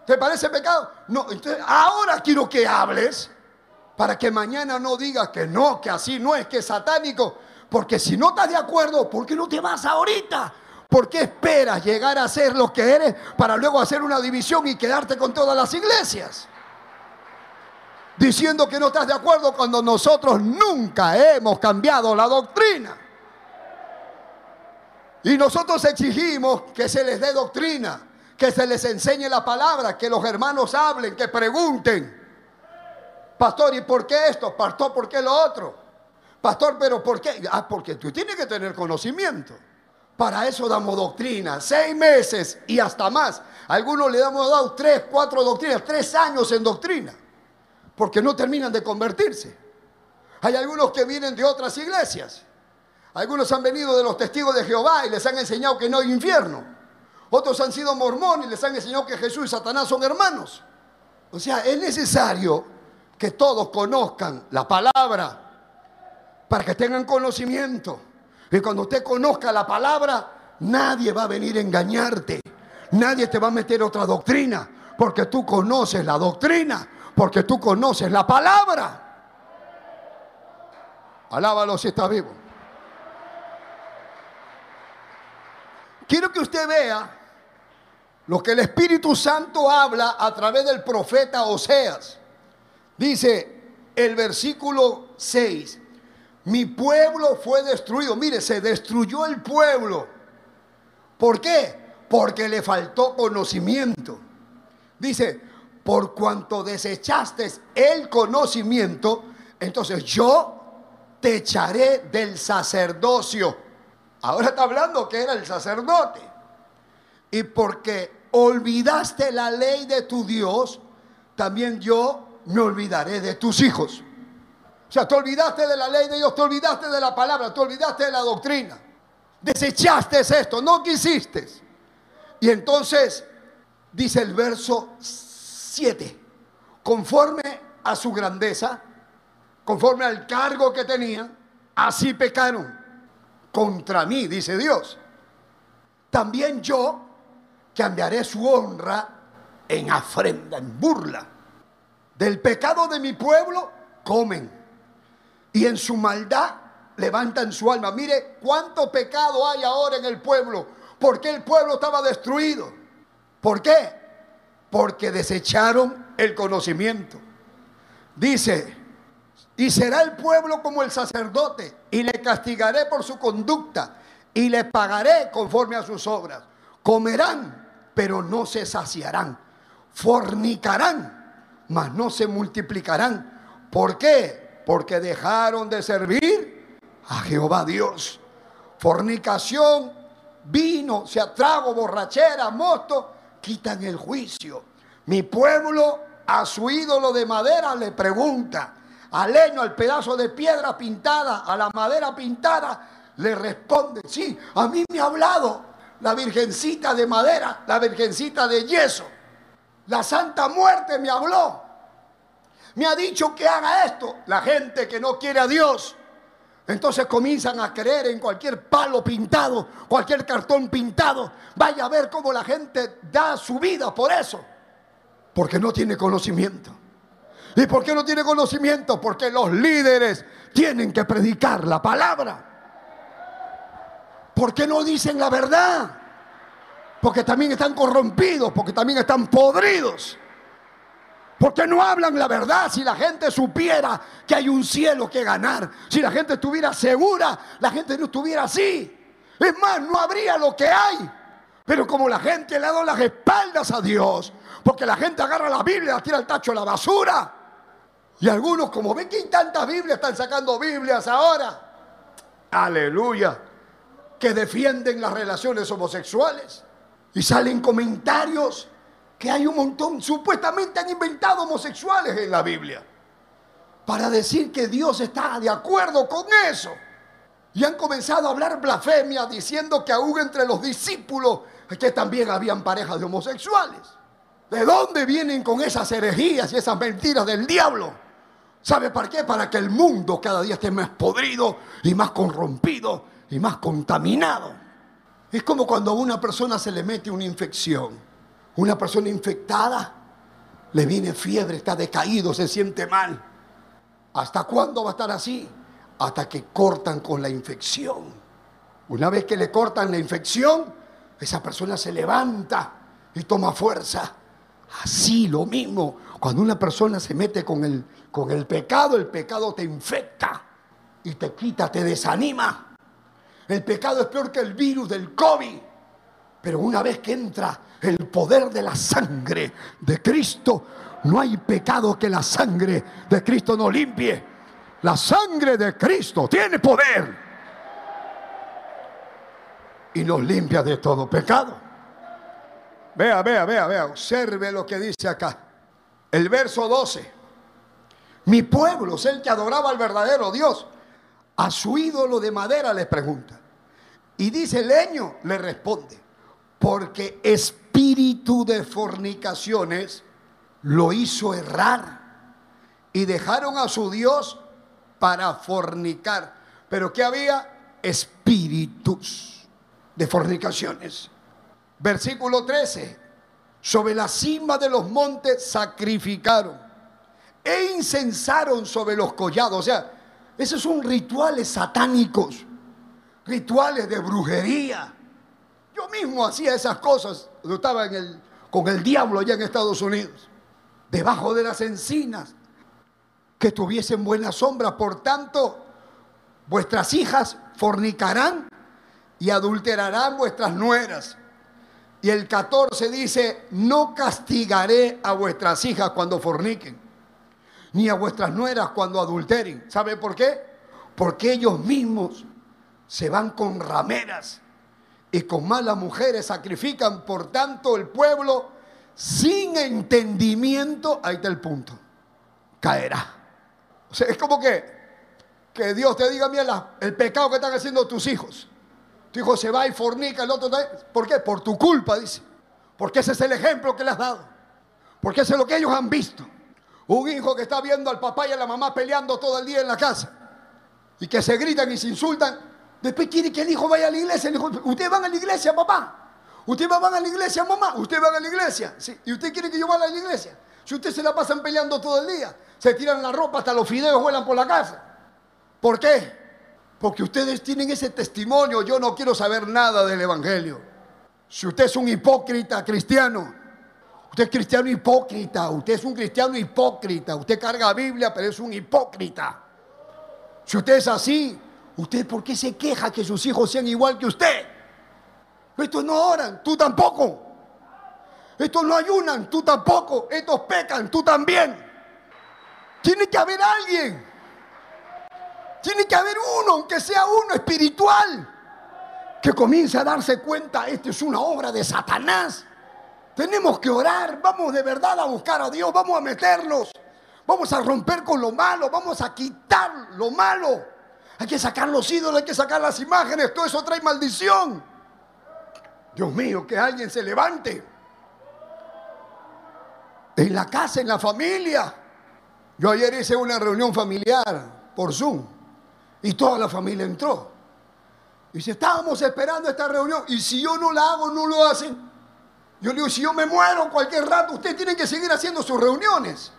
¿Te parece pecado? No, entonces ahora quiero que hables para que mañana no digas que no, que así no es, que es satánico. Porque si no estás de acuerdo, ¿por qué no te vas ahorita? ¿Por qué esperas llegar a ser lo que eres para luego hacer una división y quedarte con todas las iglesias? Diciendo que no estás de acuerdo cuando nosotros nunca hemos cambiado la doctrina. Y nosotros exigimos que se les dé doctrina que se les enseñe la palabra, que los hermanos hablen, que pregunten. Pastor, ¿y por qué esto? Pastor, ¿por qué lo otro? Pastor, ¿pero por qué? Ah, porque tú tienes que tener conocimiento. Para eso damos doctrina, seis meses y hasta más. algunos le damos dado tres, cuatro doctrinas, tres años en doctrina, porque no terminan de convertirse. Hay algunos que vienen de otras iglesias. Algunos han venido de los testigos de Jehová y les han enseñado que no hay infierno. Otros han sido mormones y les han enseñado que Jesús y Satanás son hermanos. O sea, es necesario que todos conozcan la palabra para que tengan conocimiento. Y cuando usted conozca la palabra, nadie va a venir a engañarte. Nadie te va a meter otra doctrina, porque tú conoces la doctrina, porque tú conoces la palabra. Alábalo si está vivo. Quiero que usted vea lo que el Espíritu Santo habla a través del profeta Oseas. Dice el versículo 6, mi pueblo fue destruido. Mire, se destruyó el pueblo. ¿Por qué? Porque le faltó conocimiento. Dice, por cuanto desechaste el conocimiento, entonces yo te echaré del sacerdocio. Ahora está hablando que era el sacerdote. Y porque olvidaste la ley de tu Dios, también yo me olvidaré de tus hijos. O sea, te olvidaste de la ley de Dios, te olvidaste de la palabra, te olvidaste de la doctrina. Desechaste esto, no quisiste. Y entonces dice el verso 7, conforme a su grandeza, conforme al cargo que tenían, así pecaron contra mí, dice Dios. También yo cambiaré su honra en afrenta, en burla. Del pecado de mi pueblo comen y en su maldad levantan su alma. Mire cuánto pecado hay ahora en el pueblo. ¿Por qué el pueblo estaba destruido? ¿Por qué? Porque desecharon el conocimiento. Dice, y será el pueblo como el sacerdote, y le castigaré por su conducta, y le pagaré conforme a sus obras. Comerán pero no se saciarán. Fornicarán, mas no se multiplicarán. ¿Por qué? Porque dejaron de servir a Jehová Dios. Fornicación, vino, se atrago, borrachera, mosto, quitan el juicio. Mi pueblo a su ídolo de madera le pregunta, al leño, al pedazo de piedra pintada, a la madera pintada, le responde, sí, a mí me ha hablado, la virgencita de madera, la virgencita de yeso. La Santa Muerte me habló. Me ha dicho que haga esto. La gente que no quiere a Dios. Entonces comienzan a creer en cualquier palo pintado, cualquier cartón pintado. Vaya a ver cómo la gente da su vida por eso. Porque no tiene conocimiento. ¿Y por qué no tiene conocimiento? Porque los líderes tienen que predicar la palabra. ¿Por qué no dicen la verdad? Porque también están corrompidos, porque también están podridos. Porque no hablan la verdad si la gente supiera que hay un cielo que ganar. Si la gente estuviera segura, la gente no estuviera así. Es más, no habría lo que hay. Pero como la gente le ha dado las espaldas a Dios, porque la gente agarra la Biblia la tira al tacho de la basura. Y algunos, como ven que hay tantas Biblias, están sacando Biblias ahora. Aleluya. Que defienden las relaciones homosexuales. Y salen comentarios que hay un montón, supuestamente han inventado homosexuales en la Biblia. Para decir que Dios está de acuerdo con eso. Y han comenzado a hablar blasfemia diciendo que aún entre los discípulos que también habían parejas de homosexuales. ¿De dónde vienen con esas herejías y esas mentiras del diablo? ¿Sabe para qué? Para que el mundo cada día esté más podrido y más corrompido y más contaminado. Es como cuando a una persona se le mete una infección. Una persona infectada le viene fiebre, está decaído, se siente mal. ¿Hasta cuándo va a estar así? Hasta que cortan con la infección. Una vez que le cortan la infección, esa persona se levanta y toma fuerza. Así lo mismo, cuando una persona se mete con el, con el pecado, el pecado te infecta y te quita, te desanima. El pecado es peor que el virus del COVID. Pero una vez que entra el poder de la sangre de Cristo, no hay pecado que la sangre de Cristo no limpie. La sangre de Cristo tiene poder y nos limpia de todo pecado. Vea, vea, vea, vea, observe lo que dice acá. El verso 12. Mi pueblo es el que adoraba al verdadero Dios. A su ídolo de madera le pregunta. Y dice leño, le responde, porque espíritu de fornicaciones lo hizo errar y dejaron a su Dios para fornicar. Pero ¿qué había? Espíritus de fornicaciones. Versículo 13. Sobre la cima de los montes sacrificaron e incensaron sobre los collados. O sea, esos son rituales satánicos, rituales de brujería. Yo mismo hacía esas cosas. Yo estaba en el, con el diablo allá en Estados Unidos, debajo de las encinas, que tuviesen buena sombra. Por tanto, vuestras hijas fornicarán y adulterarán vuestras nueras y el 14 dice, no castigaré a vuestras hijas cuando forniquen, ni a vuestras nueras cuando adulteren. ¿Sabe por qué? Porque ellos mismos se van con rameras y con malas mujeres sacrifican, por tanto el pueblo sin entendimiento, ahí está el punto, caerá. O sea, es como que, que Dios te diga, mira, el pecado que están haciendo tus hijos tu hijo se va y fornica, el otro... ¿Por qué? Por tu culpa, dice. Porque ese es el ejemplo que le has dado. Porque ese es lo que ellos han visto. Un hijo que está viendo al papá y a la mamá peleando todo el día en la casa. Y que se gritan y se insultan. Después quiere que el hijo vaya a la iglesia. ¿Ustedes van a la iglesia, papá? ¿Ustedes van a la iglesia, mamá? ¿Ustedes van a la iglesia? Sí. ¿Y usted quiere que yo vaya a la iglesia? Si ustedes se la pasan peleando todo el día, se tiran la ropa, hasta los fideos vuelan por la casa. ¿Por qué? Porque ustedes tienen ese testimonio. Yo no quiero saber nada del Evangelio. Si usted es un hipócrita cristiano, usted es cristiano hipócrita, usted es un cristiano hipócrita, usted carga Biblia, pero es un hipócrita. Si usted es así, ¿usted por qué se queja que sus hijos sean igual que usted? Estos no oran, tú tampoco. Estos no ayunan, tú tampoco. Estos pecan, tú también. Tiene que haber alguien tiene que haber uno, aunque sea uno espiritual, que comience a darse cuenta, esto es una obra de Satanás. Tenemos que orar, vamos de verdad a buscar a Dios, vamos a meternos, vamos a romper con lo malo, vamos a quitar lo malo. Hay que sacar los ídolos, hay que sacar las imágenes, todo eso trae maldición. Dios mío, que alguien se levante. En la casa, en la familia. Yo ayer hice una reunión familiar por Zoom y toda la familia entró. Y dice, estábamos esperando esta reunión y si yo no la hago, no lo hacen. Yo le digo, si yo me muero cualquier rato, ustedes tienen que seguir haciendo sus reuniones.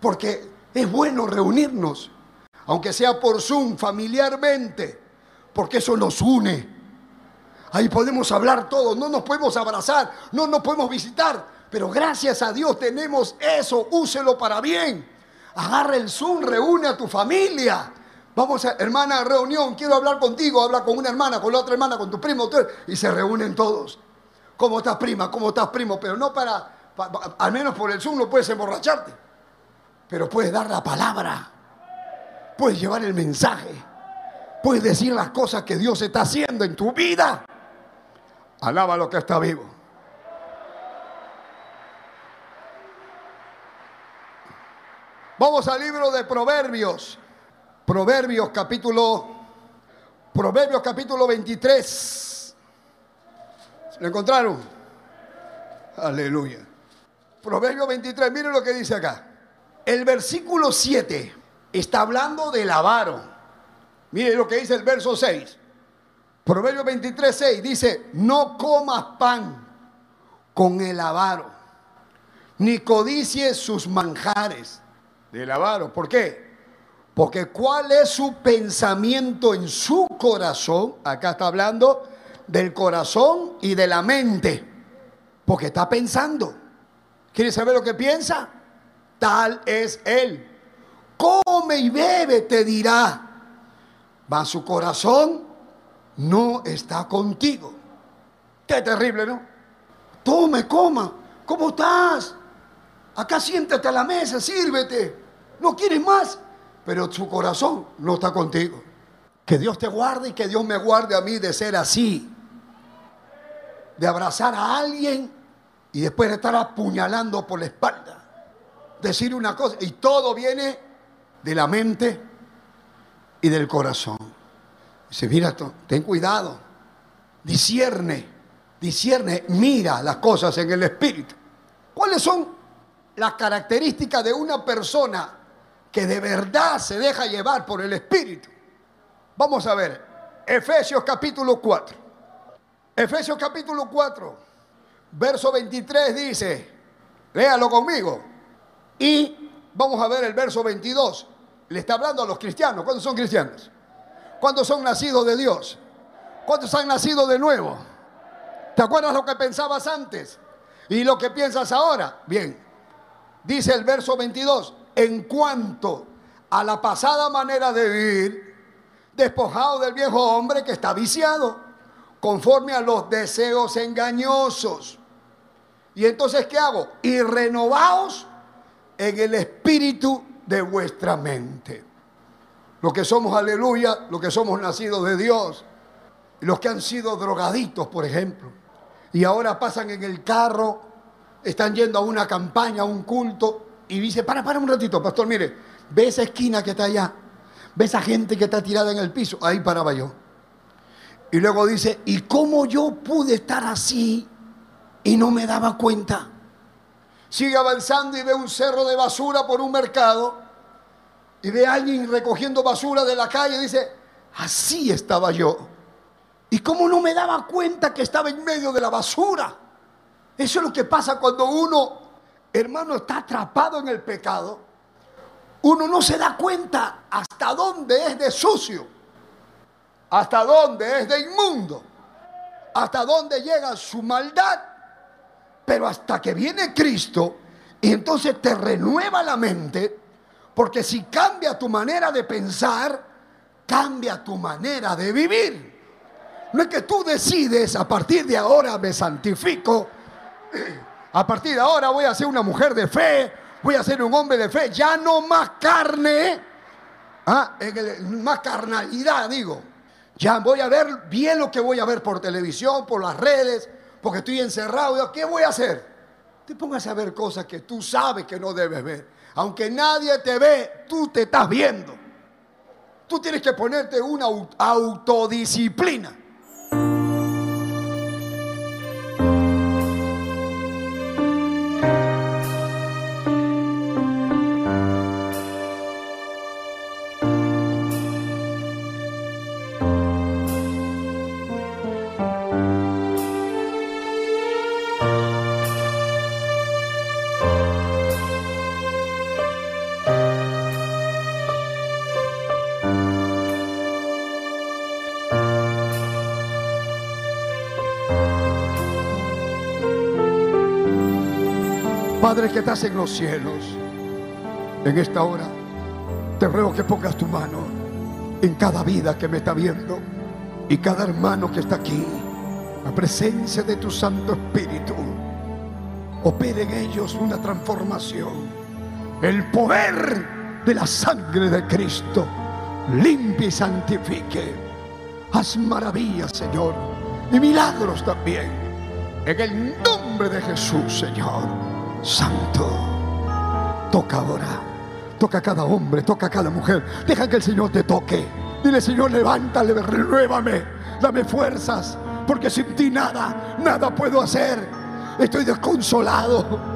Porque es bueno reunirnos, aunque sea por Zoom, familiarmente, porque eso nos une. Ahí podemos hablar todos, no nos podemos abrazar, no nos podemos visitar, pero gracias a Dios tenemos eso, úselo para bien. Agarra el Zoom, reúne a tu familia. Vamos a, hermana, reunión, quiero hablar contigo, habla con una hermana, con la otra hermana, con tu primo, y se reúnen todos. ¿Cómo estás, prima? ¿Cómo estás, primo? Pero no para, al menos por el Zoom no puedes emborracharte, pero puedes dar la palabra, puedes llevar el mensaje, puedes decir las cosas que Dios está haciendo en tu vida. Alaba lo que está vivo. Vamos al libro de Proverbios. Proverbios capítulo Proverbios capítulo 23. ¿Lo encontraron? Aleluya. Proverbios 23, miren lo que dice acá. El versículo 7 está hablando del avaro. Miren lo que dice el verso 6. Proverbios 23, 6 dice, no comas pan con el avaro, ni codicies sus manjares del avaro. ¿Por qué? Porque cuál es su pensamiento en su corazón, acá está hablando del corazón y de la mente, porque está pensando. ¿Quiere saber lo que piensa? Tal es él. Come y bebe, te dirá. Va su corazón no está contigo. Qué terrible, ¿no? Tome, coma. ¿Cómo estás? Acá siéntate a la mesa, sírvete. ¿No quieres más? pero su corazón no está contigo. Que Dios te guarde y que Dios me guarde a mí de ser así. De abrazar a alguien y después de estar apuñalando por la espalda. Decir una cosa y todo viene de la mente y del corazón. Dice, mira, ten cuidado. Discierne, discierne, mira las cosas en el espíritu. ¿Cuáles son las características de una persona que de verdad se deja llevar por el Espíritu. Vamos a ver, Efesios capítulo 4. Efesios capítulo 4, verso 23 dice, léalo conmigo. Y vamos a ver el verso 22. Le está hablando a los cristianos. ¿Cuántos son cristianos? ¿Cuántos son nacidos de Dios? ¿Cuántos han nacido de nuevo? ¿Te acuerdas lo que pensabas antes? ¿Y lo que piensas ahora? Bien. Dice el verso 22, en cuanto a la pasada manera de vivir, despojado del viejo hombre que está viciado, conforme a los deseos engañosos. Y entonces, ¿qué hago? Y renovaos en el espíritu de vuestra mente. Los que somos, aleluya, los que somos nacidos de Dios, los que han sido drogaditos, por ejemplo, y ahora pasan en el carro, están yendo a una campaña, a un culto, y dice, para, para un ratito, pastor, mire, ve esa esquina que está allá, ve esa gente que está tirada en el piso, ahí paraba yo. Y luego dice, ¿y cómo yo pude estar así y no me daba cuenta? Sigue avanzando y ve un cerro de basura por un mercado y ve a alguien recogiendo basura de la calle y dice, así estaba yo. ¿Y cómo no me daba cuenta que estaba en medio de la basura? Eso es lo que pasa cuando uno hermano, está atrapado en el pecado, uno no se da cuenta hasta dónde es de sucio, hasta dónde es de inmundo, hasta dónde llega su maldad. Pero hasta que viene Cristo y entonces te renueva la mente, porque si cambia tu manera de pensar, cambia tu manera de vivir. No es que tú decides, a partir de ahora me santifico a partir de ahora voy a ser una mujer de fe, voy a ser un hombre de fe, ya no más carne, ¿ah? más carnalidad, digo. Ya voy a ver bien lo que voy a ver por televisión, por las redes, porque estoy encerrado. ¿Qué voy a hacer? Te pongas a ver cosas que tú sabes que no debes ver. Aunque nadie te ve, tú te estás viendo. Tú tienes que ponerte una autodisciplina. Padre que estás en los cielos, en esta hora te ruego que pongas tu mano en cada vida que me está viendo y cada hermano que está aquí. La presencia de tu Santo Espíritu opere en ellos una transformación. El poder de la sangre de Cristo limpie y santifique. Haz maravillas, Señor, y milagros también. En el nombre de Jesús, Señor. Santo, toca ahora. Toca a cada hombre, toca a cada mujer. Deja que el Señor te toque. Dile, Señor, levántale, renuévame, dame fuerzas, porque sin ti nada, nada puedo hacer. Estoy desconsolado.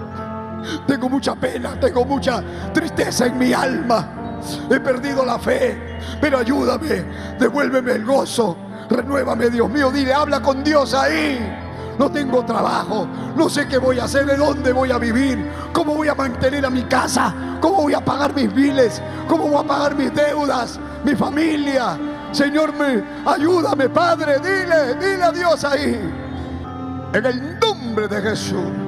Tengo mucha pena, tengo mucha tristeza en mi alma. He perdido la fe, pero ayúdame, devuélveme el gozo. Renuévame, Dios mío. Dile, habla con Dios ahí. No tengo trabajo, no sé qué voy a hacer, de dónde voy a vivir, cómo voy a mantener a mi casa, cómo voy a pagar mis biles, cómo voy a pagar mis deudas, mi familia. Señor, me, ayúdame, Padre, dile, dile a Dios ahí. En el nombre de Jesús.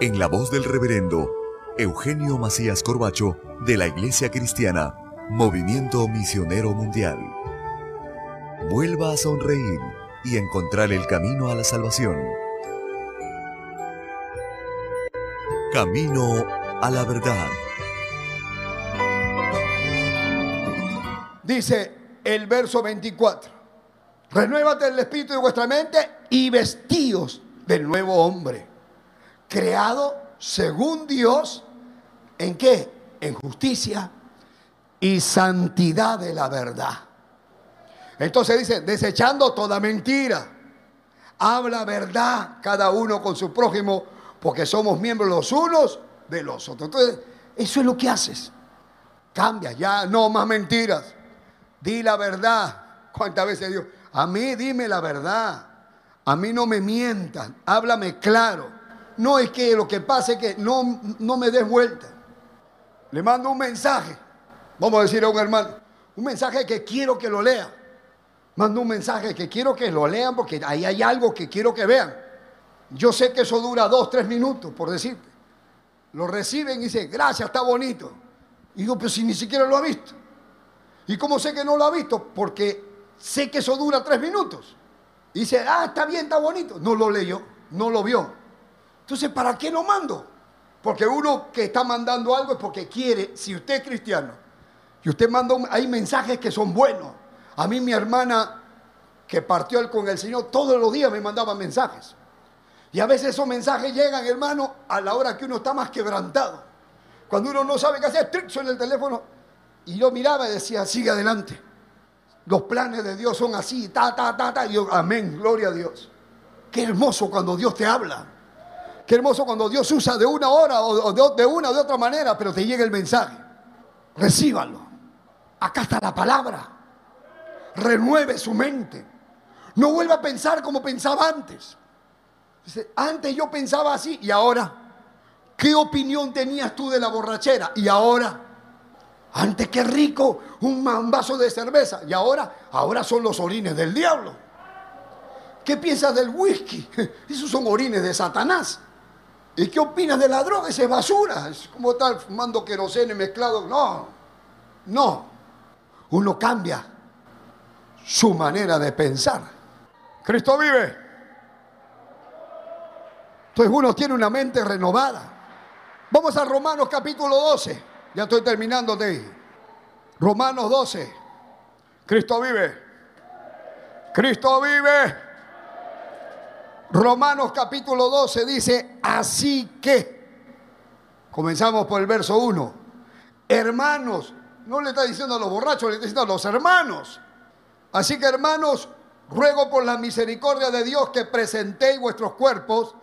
en la voz del reverendo Eugenio Macías Corbacho de la Iglesia Cristiana, Movimiento Misionero Mundial. Vuelva a sonreír y encontrar el camino a la salvación. Camino a la verdad. Dice el verso 24, renuévate el espíritu de vuestra mente y vestíos del nuevo hombre creado según Dios ¿En qué? En justicia y santidad de la verdad. Entonces dice, desechando toda mentira. Habla verdad cada uno con su prójimo, porque somos miembros los unos de los otros. Entonces, eso es lo que haces. Cambia, ya no más mentiras. Di la verdad. ¿Cuántas veces Dios? A mí dime la verdad. A mí no me mientan. Háblame claro. No es que lo que pase es que no, no me des vuelta. Le mando un mensaje. Vamos a decir a un hermano. Un mensaje que quiero que lo lea. Mando un mensaje que quiero que lo lean porque ahí hay algo que quiero que vean. Yo sé que eso dura dos, tres minutos, por decirte. Lo reciben y dicen, gracias, está bonito. Y digo, pero si ni siquiera lo ha visto. ¿Y cómo sé que no lo ha visto? Porque sé que eso dura tres minutos. Y dice, ah, está bien, está bonito. No lo leyó, no lo vio. Entonces, ¿para qué lo mando? Porque uno que está mandando algo es porque quiere, si usted es cristiano, y usted manda, hay mensajes que son buenos. A mí mi hermana que partió con el Señor todos los días me mandaba mensajes. Y a veces esos mensajes llegan, hermano, a la hora que uno está más quebrantado. Cuando uno no sabe qué hacer, en el teléfono. Y yo miraba y decía, sigue adelante. Los planes de Dios son así, ta, ta, ta, ta. Y yo, amén, gloria a Dios. Qué hermoso cuando Dios te habla. Qué hermoso cuando Dios usa de una hora o de una o de otra manera, pero te llega el mensaje. Recíbalo. Acá está la palabra. Renueve su mente. No vuelva a pensar como pensaba antes. Antes yo pensaba así y ahora, ¿qué opinión tenías tú de la borrachera? Y ahora, antes qué rico, un vaso de cerveza. Y ahora, ahora son los orines del diablo. ¿Qué piensas del whisky? Esos son orines de Satanás. ¿Y qué opinas de la droga? Esa es basura. Es como estar fumando querosene mezclado. No, no. Uno cambia su manera de pensar. Cristo vive. Entonces uno tiene una mente renovada. Vamos a Romanos capítulo 12. Ya estoy terminando de. Romanos 12. Cristo vive. Cristo vive. Romanos capítulo 12 dice, así que, comenzamos por el verso 1, hermanos, no le está diciendo a los borrachos, le está diciendo a los hermanos. Así que hermanos, ruego por la misericordia de Dios que presentéis vuestros cuerpos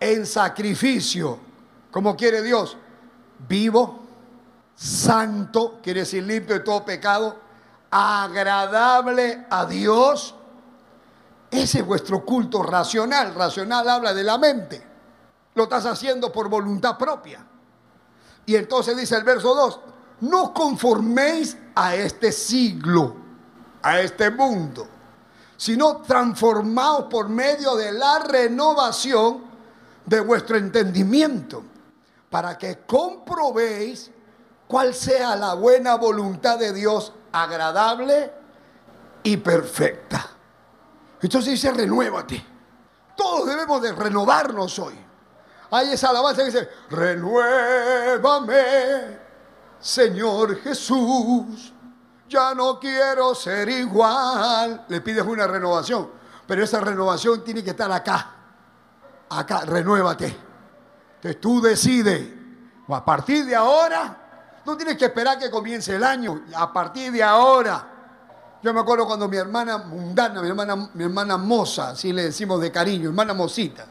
en sacrificio, como quiere Dios, vivo, santo, quiere decir limpio de todo pecado, agradable a Dios. Ese es vuestro culto racional. Racional habla de la mente. Lo estás haciendo por voluntad propia. Y entonces dice el verso 2, no conforméis a este siglo, a este mundo, sino transformaos por medio de la renovación de vuestro entendimiento, para que comprobéis cuál sea la buena voluntad de Dios agradable y perfecta. Entonces dice, renuévate. Todos debemos de renovarnos hoy. Hay esa alabanza que dice, renuévame, Señor Jesús. Ya no quiero ser igual. Le pides una renovación, pero esa renovación tiene que estar acá acá, renuévate. Entonces tú decides, a partir de ahora, no tienes que esperar que comience el año, a partir de ahora. Yo me acuerdo cuando mi hermana mundana, mi hermana, mi hermana moza, así le decimos de cariño, hermana mosita,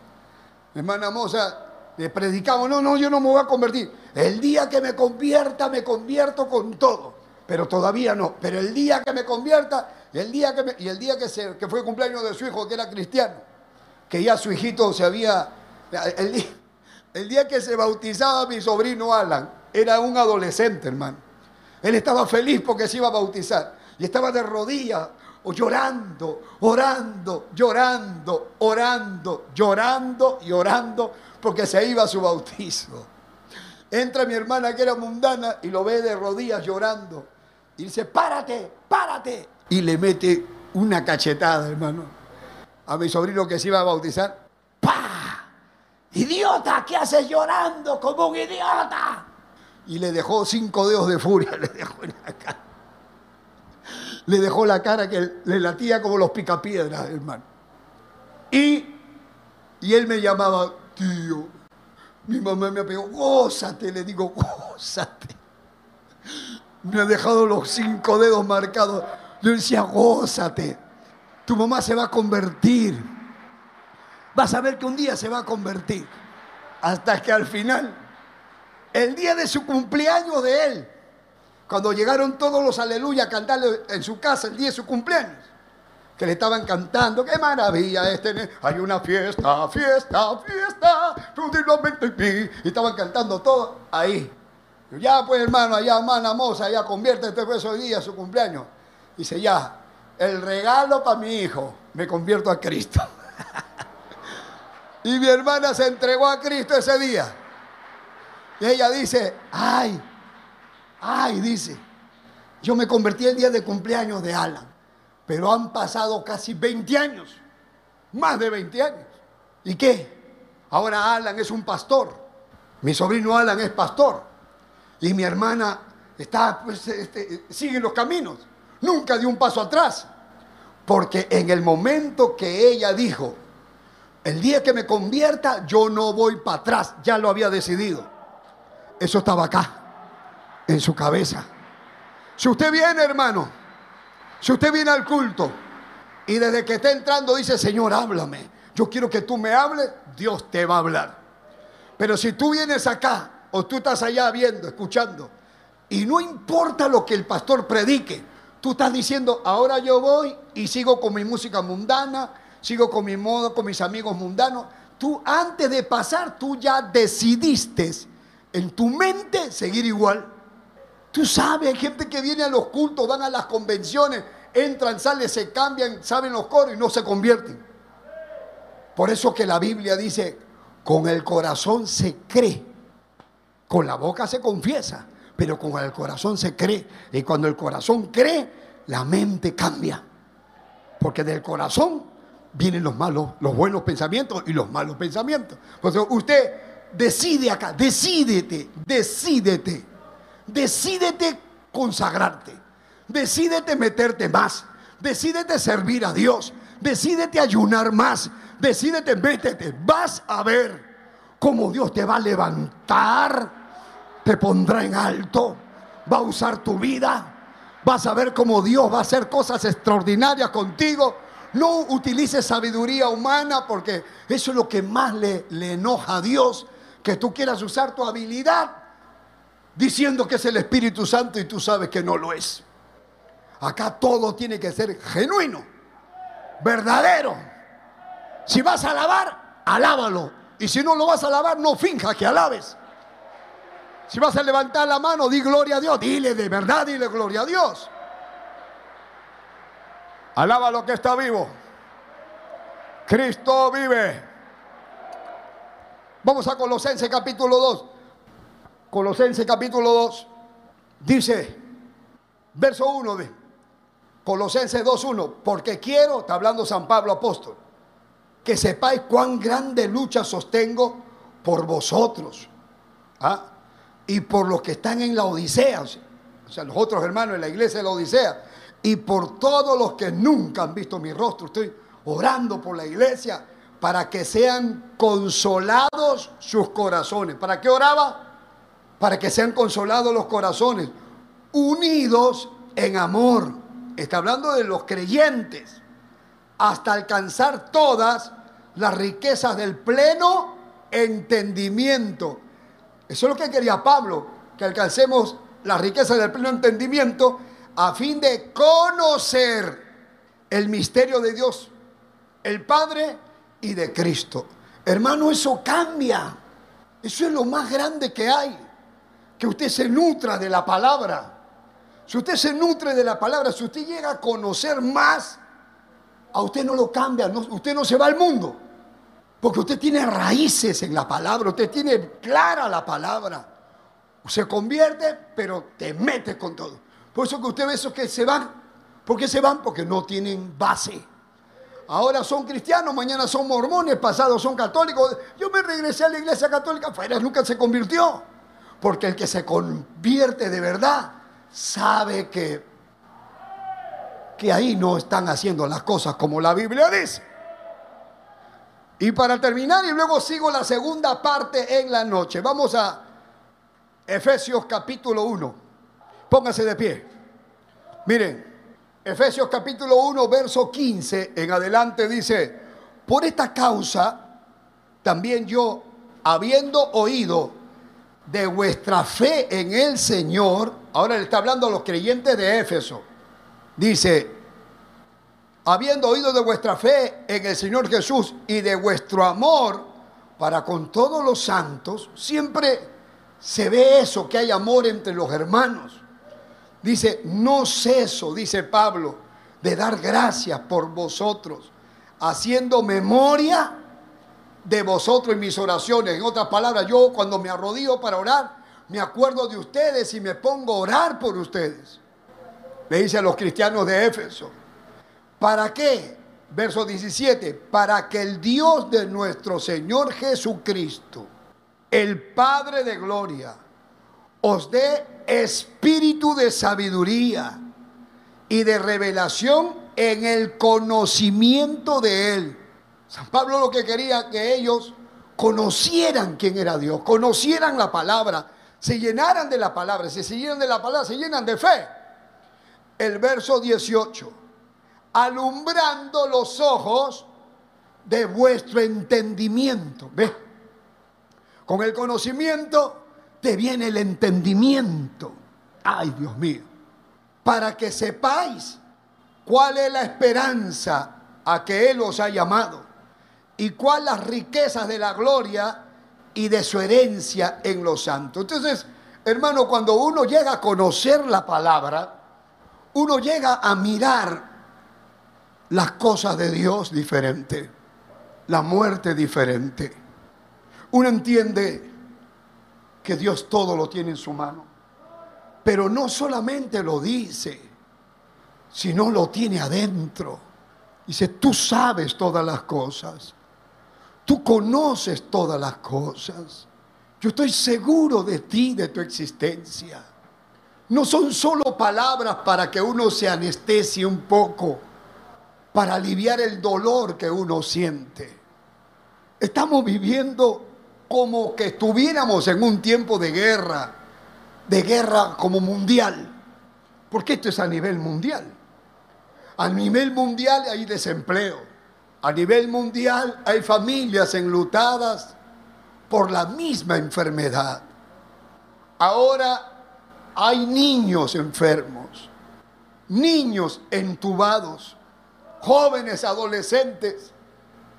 mi hermana moza, le predicamos, no, no, yo no me voy a convertir. El día que me convierta, me convierto con todo. Pero todavía no. Pero el día que me convierta, el día que y el día que, se, que fue el cumpleaños de su hijo, que era cristiano, que ya su hijito se había... El día, que se bautizaba mi sobrino Alan, era un adolescente, hermano. Él estaba feliz porque se iba a bautizar. Y estaba de rodillas, llorando, orando, llorando, orando, llorando y orando porque se iba a su bautizo. Entra mi hermana que era mundana y lo ve de rodillas llorando. Y dice, párate, párate. Y le mete una cachetada, hermano a mi sobrino que se iba a bautizar. ¡Pah! ¡Idiota! ¿Qué haces llorando como un idiota? Y le dejó cinco dedos de furia, le dejó en la cara. Le dejó la cara que le latía como los picapiedras, hermano. Y, y él me llamaba, tío, Mi mamá me pegado, gózate, le digo, gózate. Me ha dejado los cinco dedos marcados. Yo decía, gózate. Tu mamá se va a convertir. Vas a ver que un día se va a convertir. Hasta que al final, el día de su cumpleaños de él, cuando llegaron todos los aleluya a cantarle en su casa el día de su cumpleaños, que le estaban cantando, qué maravilla este, hay una fiesta, fiesta, fiesta, y estaban cantando todo ahí. Ya pues hermano, allá hermana moza, ya convierte este beso hoy día su cumpleaños. Dice ya, el regalo para mi hijo, me convierto a Cristo. y mi hermana se entregó a Cristo ese día. Y ella dice, ay, ay, dice, yo me convertí el día de cumpleaños de Alan. Pero han pasado casi 20 años, más de 20 años. ¿Y qué? Ahora Alan es un pastor. Mi sobrino Alan es pastor. Y mi hermana está, pues, este, sigue los caminos. Nunca dio un paso atrás. Porque en el momento que ella dijo, el día que me convierta, yo no voy para atrás, ya lo había decidido. Eso estaba acá, en su cabeza. Si usted viene, hermano, si usted viene al culto y desde que está entrando dice, Señor, háblame, yo quiero que tú me hables, Dios te va a hablar. Pero si tú vienes acá o tú estás allá viendo, escuchando, y no importa lo que el pastor predique, tú estás diciendo, ahora yo voy y sigo con mi música mundana, sigo con mi modo, con mis amigos mundanos. Tú antes de pasar, tú ya decidiste en tu mente seguir igual. Tú sabes, hay gente que viene a los cultos, van a las convenciones, entran, salen, se cambian, saben los coros y no se convierten. Por eso que la Biblia dice, con el corazón se cree, con la boca se confiesa, pero con el corazón se cree. Y cuando el corazón cree, la mente cambia. Porque del corazón vienen los malos, los buenos pensamientos y los malos pensamientos. Eso usted decide acá, decídete, decídete Decídete consagrarte. Decídete meterte más. Decídete servir a Dios. Decídete ayunar más. Decídete, métete. Vas a ver cómo Dios te va a levantar. Te pondrá en alto. Va a usar tu vida. Vas a ver cómo Dios va a hacer cosas extraordinarias contigo. No utilices sabiduría humana porque eso es lo que más le, le enoja a Dios. Que tú quieras usar tu habilidad diciendo que es el Espíritu Santo y tú sabes que no lo es. Acá todo tiene que ser genuino, verdadero. Si vas a alabar, alábalo. Y si no lo vas a alabar, no finja que alabes. Si vas a levantar la mano, di gloria a Dios. Dile de verdad, dile gloria a Dios. Alaba lo que está vivo. Cristo vive. Vamos a Colosenses capítulo 2. Colosenses capítulo 2 dice, verso 1 de Colosenses 2.1, porque quiero, está hablando San Pablo apóstol, que sepáis cuán grande lucha sostengo por vosotros ¿ah? y por los que están en la Odisea, o sea, los otros hermanos en la iglesia de la Odisea, y por todos los que nunca han visto mi rostro. Estoy orando por la iglesia para que sean consolados sus corazones. ¿Para qué oraba? Para que sean consolados los corazones, unidos en amor. Está hablando de los creyentes, hasta alcanzar todas las riquezas del pleno entendimiento. Eso es lo que quería Pablo, que alcancemos las riquezas del pleno entendimiento a fin de conocer el misterio de Dios, el Padre y de Cristo. Hermano, eso cambia. Eso es lo más grande que hay que usted se nutra de la palabra. Si usted se nutre de la palabra, si usted llega a conocer más, a usted no lo cambia, usted no se va al mundo. Porque usted tiene raíces en la palabra, usted tiene clara la palabra. Se convierte, pero te mete con todo. Por eso que usted ve esos que se van. ¿Por qué se van? Porque no tienen base. Ahora son cristianos, mañana son mormones, pasados son católicos. Yo me regresé a la iglesia católica, fuera nunca se convirtió. Porque el que se convierte de verdad sabe que, que ahí no están haciendo las cosas como la Biblia dice. Y para terminar, y luego sigo la segunda parte en la noche. Vamos a Efesios capítulo 1. Póngase de pie. Miren, Efesios capítulo 1, verso 15 en adelante dice, por esta causa también yo, habiendo oído de vuestra fe en el Señor, ahora le está hablando a los creyentes de Éfeso, dice, habiendo oído de vuestra fe en el Señor Jesús y de vuestro amor para con todos los santos, siempre se ve eso, que hay amor entre los hermanos. Dice, no ceso, dice Pablo, de dar gracias por vosotros, haciendo memoria de vosotros en mis oraciones. En otras palabras, yo cuando me arrodillo para orar, me acuerdo de ustedes y me pongo a orar por ustedes. Le dice a los cristianos de Éfeso. ¿Para qué? Verso 17, para que el Dios de nuestro Señor Jesucristo, el Padre de Gloria, os dé espíritu de sabiduría y de revelación en el conocimiento de Él. San Pablo lo que quería que ellos conocieran quién era Dios, conocieran la palabra, se llenaran de la palabra, se llenan de la palabra, se llenan de fe. El verso 18 alumbrando los ojos de vuestro entendimiento. ¿Ve? Con el conocimiento te viene el entendimiento. Ay, Dios mío. Para que sepáis cuál es la esperanza a que Él os ha llamado y cuál las riquezas de la gloria y de su herencia en los santos. Entonces, hermano, cuando uno llega a conocer la palabra, uno llega a mirar las cosas de Dios diferente, la muerte diferente. Uno entiende que Dios todo lo tiene en su mano, pero no solamente lo dice, sino lo tiene adentro. Dice, tú sabes todas las cosas, tú conoces todas las cosas. Yo estoy seguro de ti, de tu existencia. No son solo palabras para que uno se anestesie un poco para aliviar el dolor que uno siente. Estamos viviendo como que estuviéramos en un tiempo de guerra, de guerra como mundial, porque esto es a nivel mundial. A nivel mundial hay desempleo, a nivel mundial hay familias enlutadas por la misma enfermedad. Ahora hay niños enfermos, niños entubados, jóvenes, adolescentes,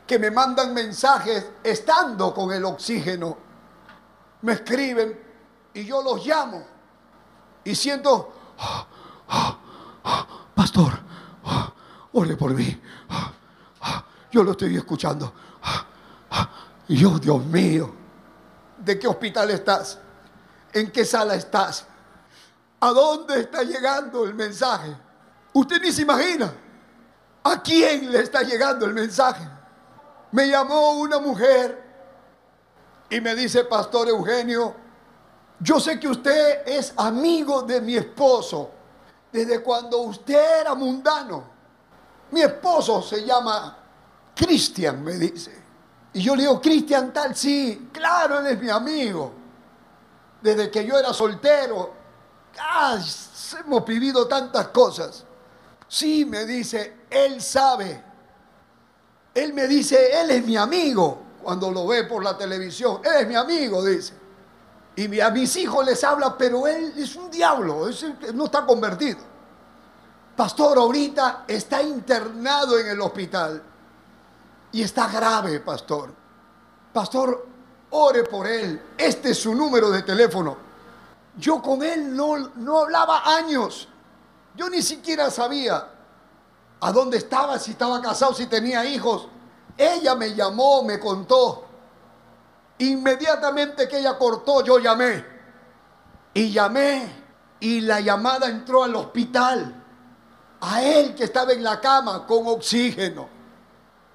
que me mandan mensajes estando con el oxígeno. Me escriben y yo los llamo y siento, pastor, ore por mí. Yo lo estoy escuchando. Y yo, Dios mío, ¿de qué hospital estás? ¿En qué sala estás? ¿A dónde está llegando el mensaje? Usted ni se imagina. ¿A quién le está llegando el mensaje? Me llamó una mujer y me dice, Pastor Eugenio, yo sé que usted es amigo de mi esposo desde cuando usted era mundano. Mi esposo se llama Cristian, me dice. Y yo le digo, Cristian tal, sí, claro, él es mi amigo. Desde que yo era soltero, hemos vivido tantas cosas. Sí, me dice, él sabe. Él me dice, Él es mi amigo cuando lo ve por la televisión. Él es mi amigo, dice. Y a mis hijos les habla, pero Él es un diablo, no está convertido. Pastor, ahorita está internado en el hospital y está grave, pastor. Pastor, ore por él. Este es su número de teléfono. Yo con él no, no hablaba años. Yo ni siquiera sabía a dónde estaba, si estaba casado, si tenía hijos. Ella me llamó, me contó. Inmediatamente que ella cortó, yo llamé. Y llamé y la llamada entró al hospital. A él que estaba en la cama con oxígeno.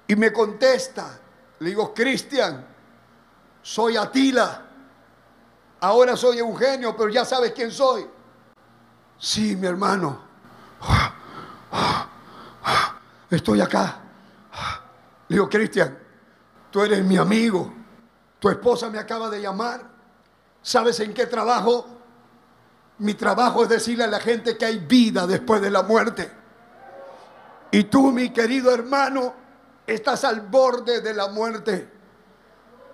Y me contesta. Le digo, Cristian, soy Atila. Ahora soy Eugenio, pero ya sabes quién soy. Sí, mi hermano estoy acá. Le digo, Cristian, tú eres mi amigo. Tu esposa me acaba de llamar. ¿Sabes en qué trabajo? Mi trabajo es decirle a la gente que hay vida después de la muerte. Y tú, mi querido hermano, estás al borde de la muerte.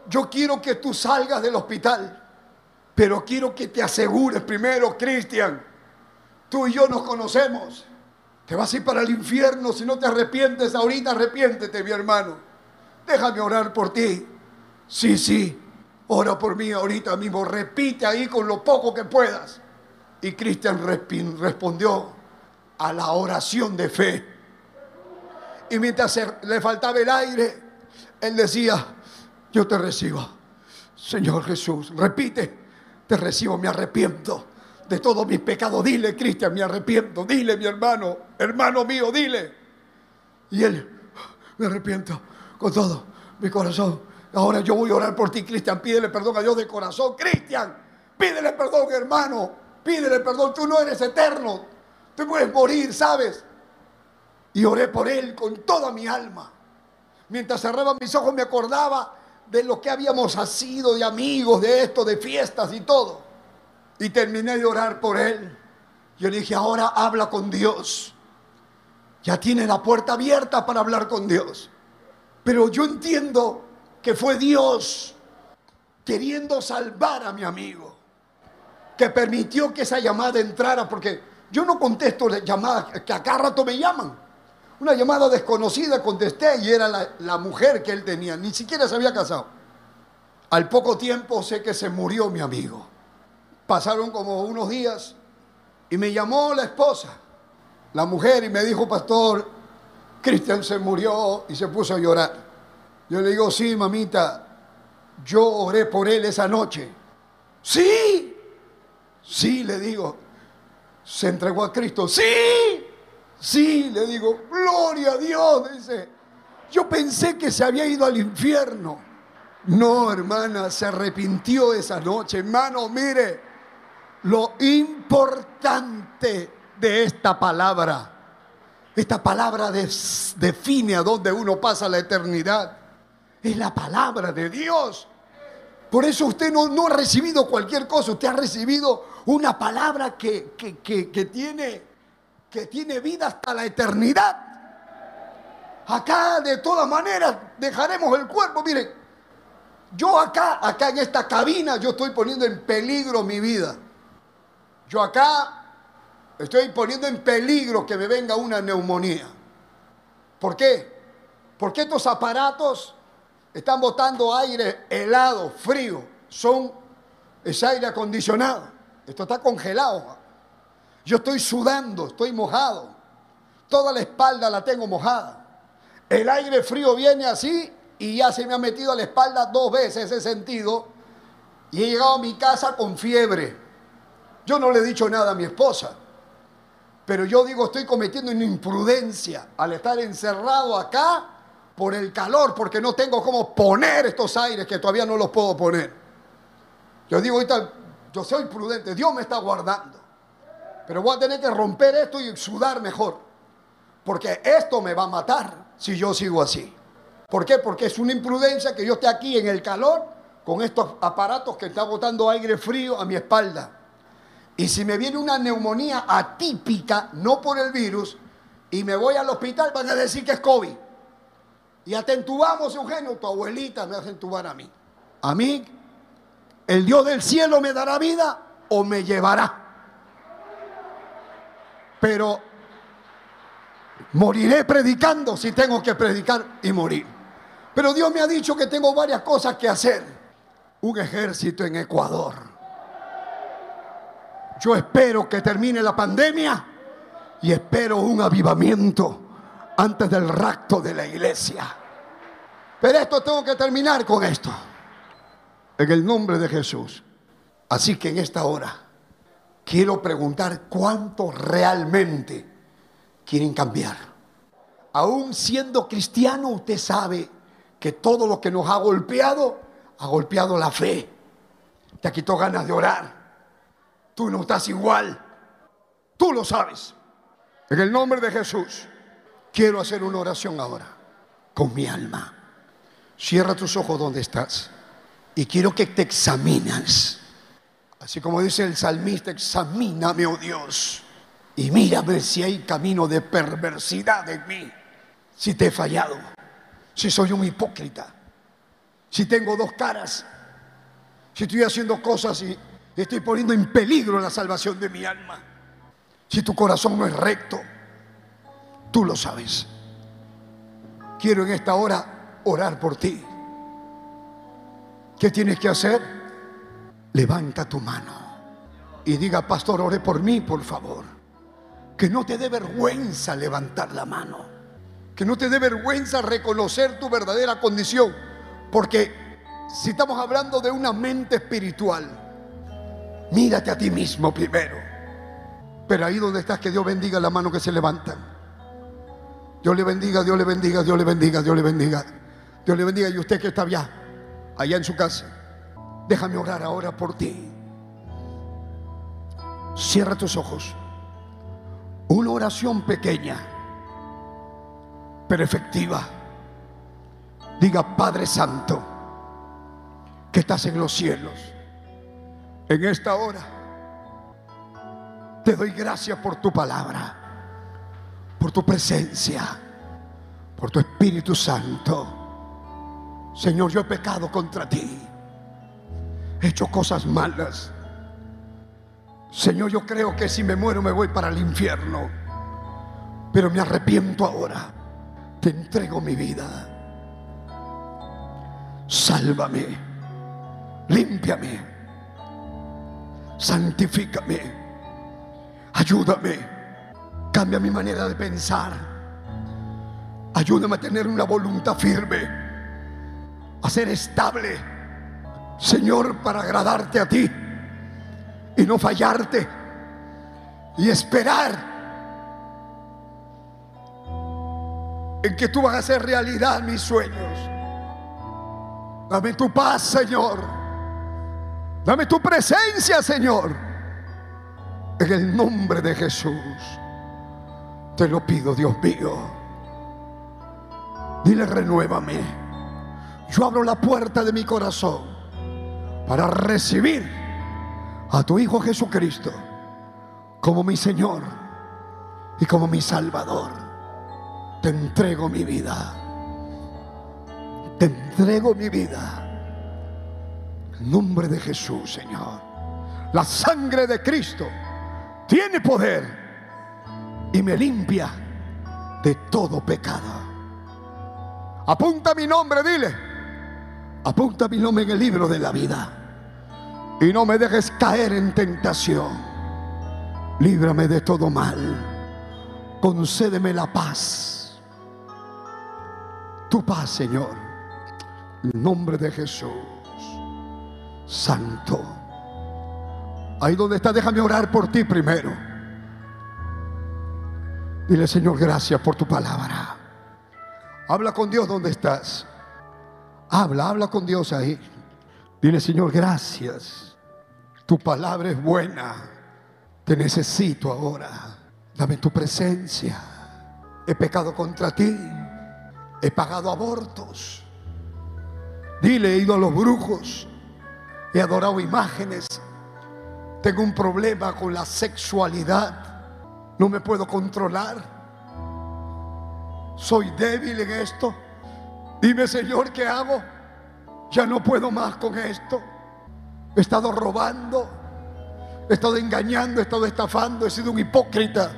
Yo quiero que tú salgas del hospital, pero quiero que te asegures primero, Cristian, tú y yo nos conocemos. Te vas a ir para el infierno si no te arrepientes ahorita, arrepiéntete, mi hermano. Déjame orar por ti. Sí, sí, ora por mí ahorita mismo. Repite ahí con lo poco que puedas. Y Cristian respondió a la oración de fe. Y mientras le faltaba el aire, él decía, yo te recibo. Señor Jesús, repite, te recibo, me arrepiento de todos mis pecados. Dile, Cristian, me arrepiento. Dile, mi hermano, hermano mío, dile. Y él, me arrepiento con todo mi corazón. Ahora yo voy a orar por ti, Cristian. Pídele perdón a Dios de corazón. Cristian, pídele perdón, hermano. Pídele perdón. Tú no eres eterno. Tú puedes morir, ¿sabes? Y oré por él con toda mi alma. Mientras cerraba mis ojos me acordaba de lo que habíamos sido de amigos, de esto, de fiestas y todo. Y terminé de orar por él. Yo le dije, ahora habla con Dios. Ya tiene la puerta abierta para hablar con Dios. Pero yo entiendo que fue Dios queriendo salvar a mi amigo. Que permitió que esa llamada entrara. Porque yo no contesto llamadas que a cada rato me llaman. Una llamada desconocida contesté y era la, mujer que él tenía. Ni siquiera se había casado. Al poco tiempo sé que se murió mi amigo. Pasaron como unos días y me llamó la esposa, la mujer, y me dijo, pastor, Cristian se murió y se puso a llorar. Yo le digo, sí, mamita, yo oré por él esa noche. Sí, sí, le digo, se entregó a Cristo. Sí, Sí, le digo, gloria a Dios, dice. Yo pensé que se había ido al infierno. No, hermana, se arrepintió esa noche. Hermano, mire, lo importante de esta palabra. Esta palabra define a dónde uno pasa la eternidad. Es la palabra de Dios. Por eso usted no, ha recibido cualquier cosa, usted ha recibido una palabra que tiene que tiene vida hasta la eternidad. Acá de todas maneras dejaremos el cuerpo. Miren, yo acá, acá en esta cabina, yo estoy poniendo en peligro mi vida. Yo acá estoy poniendo en peligro que me venga una neumonía. ¿Por qué? Porque estos aparatos están botando aire helado, frío. Son, es aire acondicionado. Esto está congelado. Yo estoy sudando, estoy mojado. Toda la espalda la tengo mojada. El aire frío viene así y ya se me ha metido a la espalda dos veces ese sentido. Y he llegado a mi casa con fiebre. Yo no le he dicho nada a mi esposa. Pero yo digo, estoy cometiendo una imprudencia al estar encerrado acá por el calor, porque no tengo cómo poner estos aires que todavía no los puedo poner. Yo digo, ahorita, yo soy prudente, Dios me está guardando. Pero voy a tener que romper esto y sudar mejor. Porque esto me va a matar si yo sigo así. ¿Por qué? Porque es una imprudencia que yo esté aquí en el calor con estos aparatos que están botando aire frío a mi espalda. Y si me viene una neumonía atípica, no por el virus, y me voy al hospital, van a decir que es COVID. Y hasta entubamos, Eugenio, tu abuelita me hace entubar a mí. A mí, el Dios del cielo me dará vida o me llevará pero moriré predicando si tengo que predicar y morir. Pero Dios me ha dicho que tengo varias cosas que hacer. Un ejército en Ecuador. Yo espero que termine la pandemia y espero un avivamiento antes del rapto de la iglesia. Pero esto tengo que terminar con esto. En el nombre de Jesús. Así que en esta hora quiero preguntar cuánto realmente quieren cambiar. Aún siendo cristiano, usted sabe que todo lo que nos ha golpeado, ha golpeado la fe. Te quitado ganas de orar. Tú no estás igual. Tú lo sabes. En el nombre de Jesús, quiero hacer una oración ahora con mi alma. Cierra tus ojos donde estás. Y quiero que te examinas. Así como dice el salmista, examíname, oh Dios. Y mírame si hay camino de perversidad en mí. Si te he fallado. Si soy un hipócrita. Si tengo dos caras. Si estoy haciendo cosas y estoy poniendo en peligro la salvación de mi alma. Si tu corazón no es recto. Tú lo sabes. Quiero en esta hora orar por ti. ¿Qué tienes que hacer? Levanta tu mano y diga, pastor, ore por mí, por favor. Que no te dé vergüenza levantar la mano. Que no te dé vergüenza reconocer tu verdadera condición. Porque si estamos hablando de una mente espiritual, mírate a ti mismo primero. Pero ahí donde estás, que Dios bendiga la mano que se levanta. Dios le bendiga, Dios le bendiga, Dios le bendiga, Dios le bendiga. Dios le bendiga. Y usted que está allá, allá en su casa, déjame orar ahora por ti. Cierra tus ojos. Una oración pequeña, pero efectiva. Diga, Padre Santo, que estás en los cielos. En esta hora, te doy gracias por tu palabra por tu presencia, por tu Espíritu Santo. Señor, yo he pecado contra ti. He hecho cosas malas. Señor, yo creo que si me muero me voy para el infierno. Pero me arrepiento ahora. Te entrego mi vida. Sálvame. Límpiame. Santifícame. Ayúdame Cambia mi manera de pensar. Ayúdame a tener una voluntad firme, a ser estable, Señor, para agradarte a ti y no fallarte y esperar en que tú vas a hacer realidad mis sueños. Dame tu paz, Señor. Dame tu presencia, Señor. En el nombre de Jesús. Te lo pido, Dios mío. Dile, renuévame. Yo abro la puerta de mi corazón para recibir a tu Hijo Jesucristo como mi Señor y como mi Salvador. Te entrego mi vida. Te entrego mi vida. En nombre de Jesús, Señor. La sangre de Cristo tiene poder y me limpia de todo pecado. Apunta mi nombre, dile. Apunta mi nombre en el libro de la vida. Y no me dejes caer en tentación. Líbrame de todo mal. Concédeme la paz. Tu paz, Señor. En nombre de Jesús. Santo. Ahí donde está, déjame orar por ti primero. Dile, Señor, gracias por tu palabra. Habla con Dios donde estás. Habla, habla con Dios ahí. Dile, Señor, gracias. Tu palabra es buena. Te necesito ahora. Dame tu presencia. He pecado contra ti. He pagado abortos. Dile, he ido a los brujos. He adorado imágenes. Tengo un problema con la sexualidad. No me puedo controlar. Soy débil en esto. Dime, Señor, ¿qué hago? Ya no puedo más con esto. He estado robando. He estado engañando. He estado estafando. He sido un hipócrita.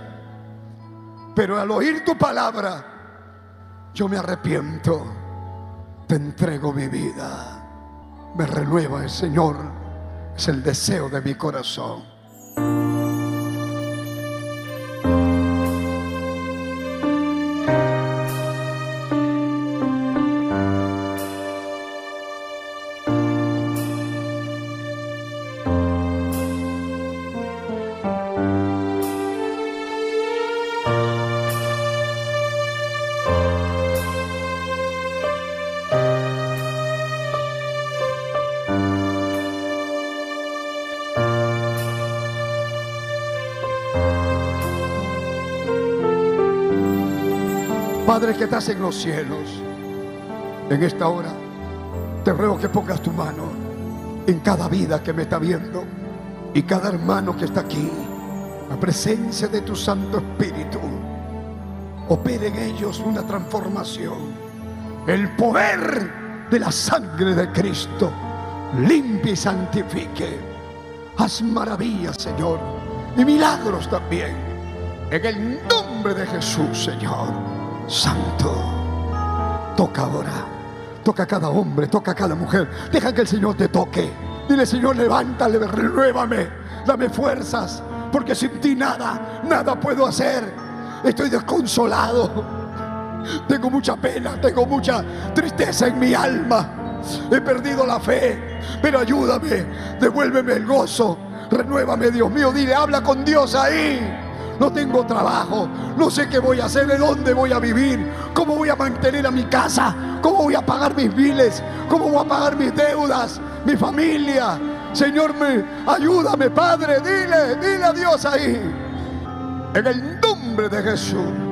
Pero al oír tu palabra, yo me arrepiento. Te entrego mi vida. Me renueva el Señor. Es el deseo de mi corazón. Que estás en los cielos, en esta hora Te ruego que pongas tu mano en cada vida que me está viendo y cada hermano que está aquí. La presencia de tu Santo Espíritu opere en ellos una transformación. El poder de la sangre de Cristo limpie y santifique. Haz maravillas, Señor, y milagros también. En el nombre de Jesús, Señor. Santo, toca ahora. Toca a cada hombre, toca a cada mujer. Deja que el Señor te toque. Dile, Señor, levántale, renuévame, dame fuerzas, porque sin ti nada, nada puedo hacer. Estoy desconsolado. Tengo mucha pena, tengo mucha tristeza en mi alma. He perdido la fe, pero ayúdame, devuélveme el gozo. Renuévame, Dios mío. Dile, habla con Dios ahí. No tengo trabajo, no sé qué voy a hacer, de dónde voy a vivir, cómo voy a mantener a mi casa, cómo voy a pagar mis biles, cómo voy a pagar mis deudas, mi familia. Señor, me, ayúdame, Padre, dile, dile a Dios ahí. En el nombre de Jesús.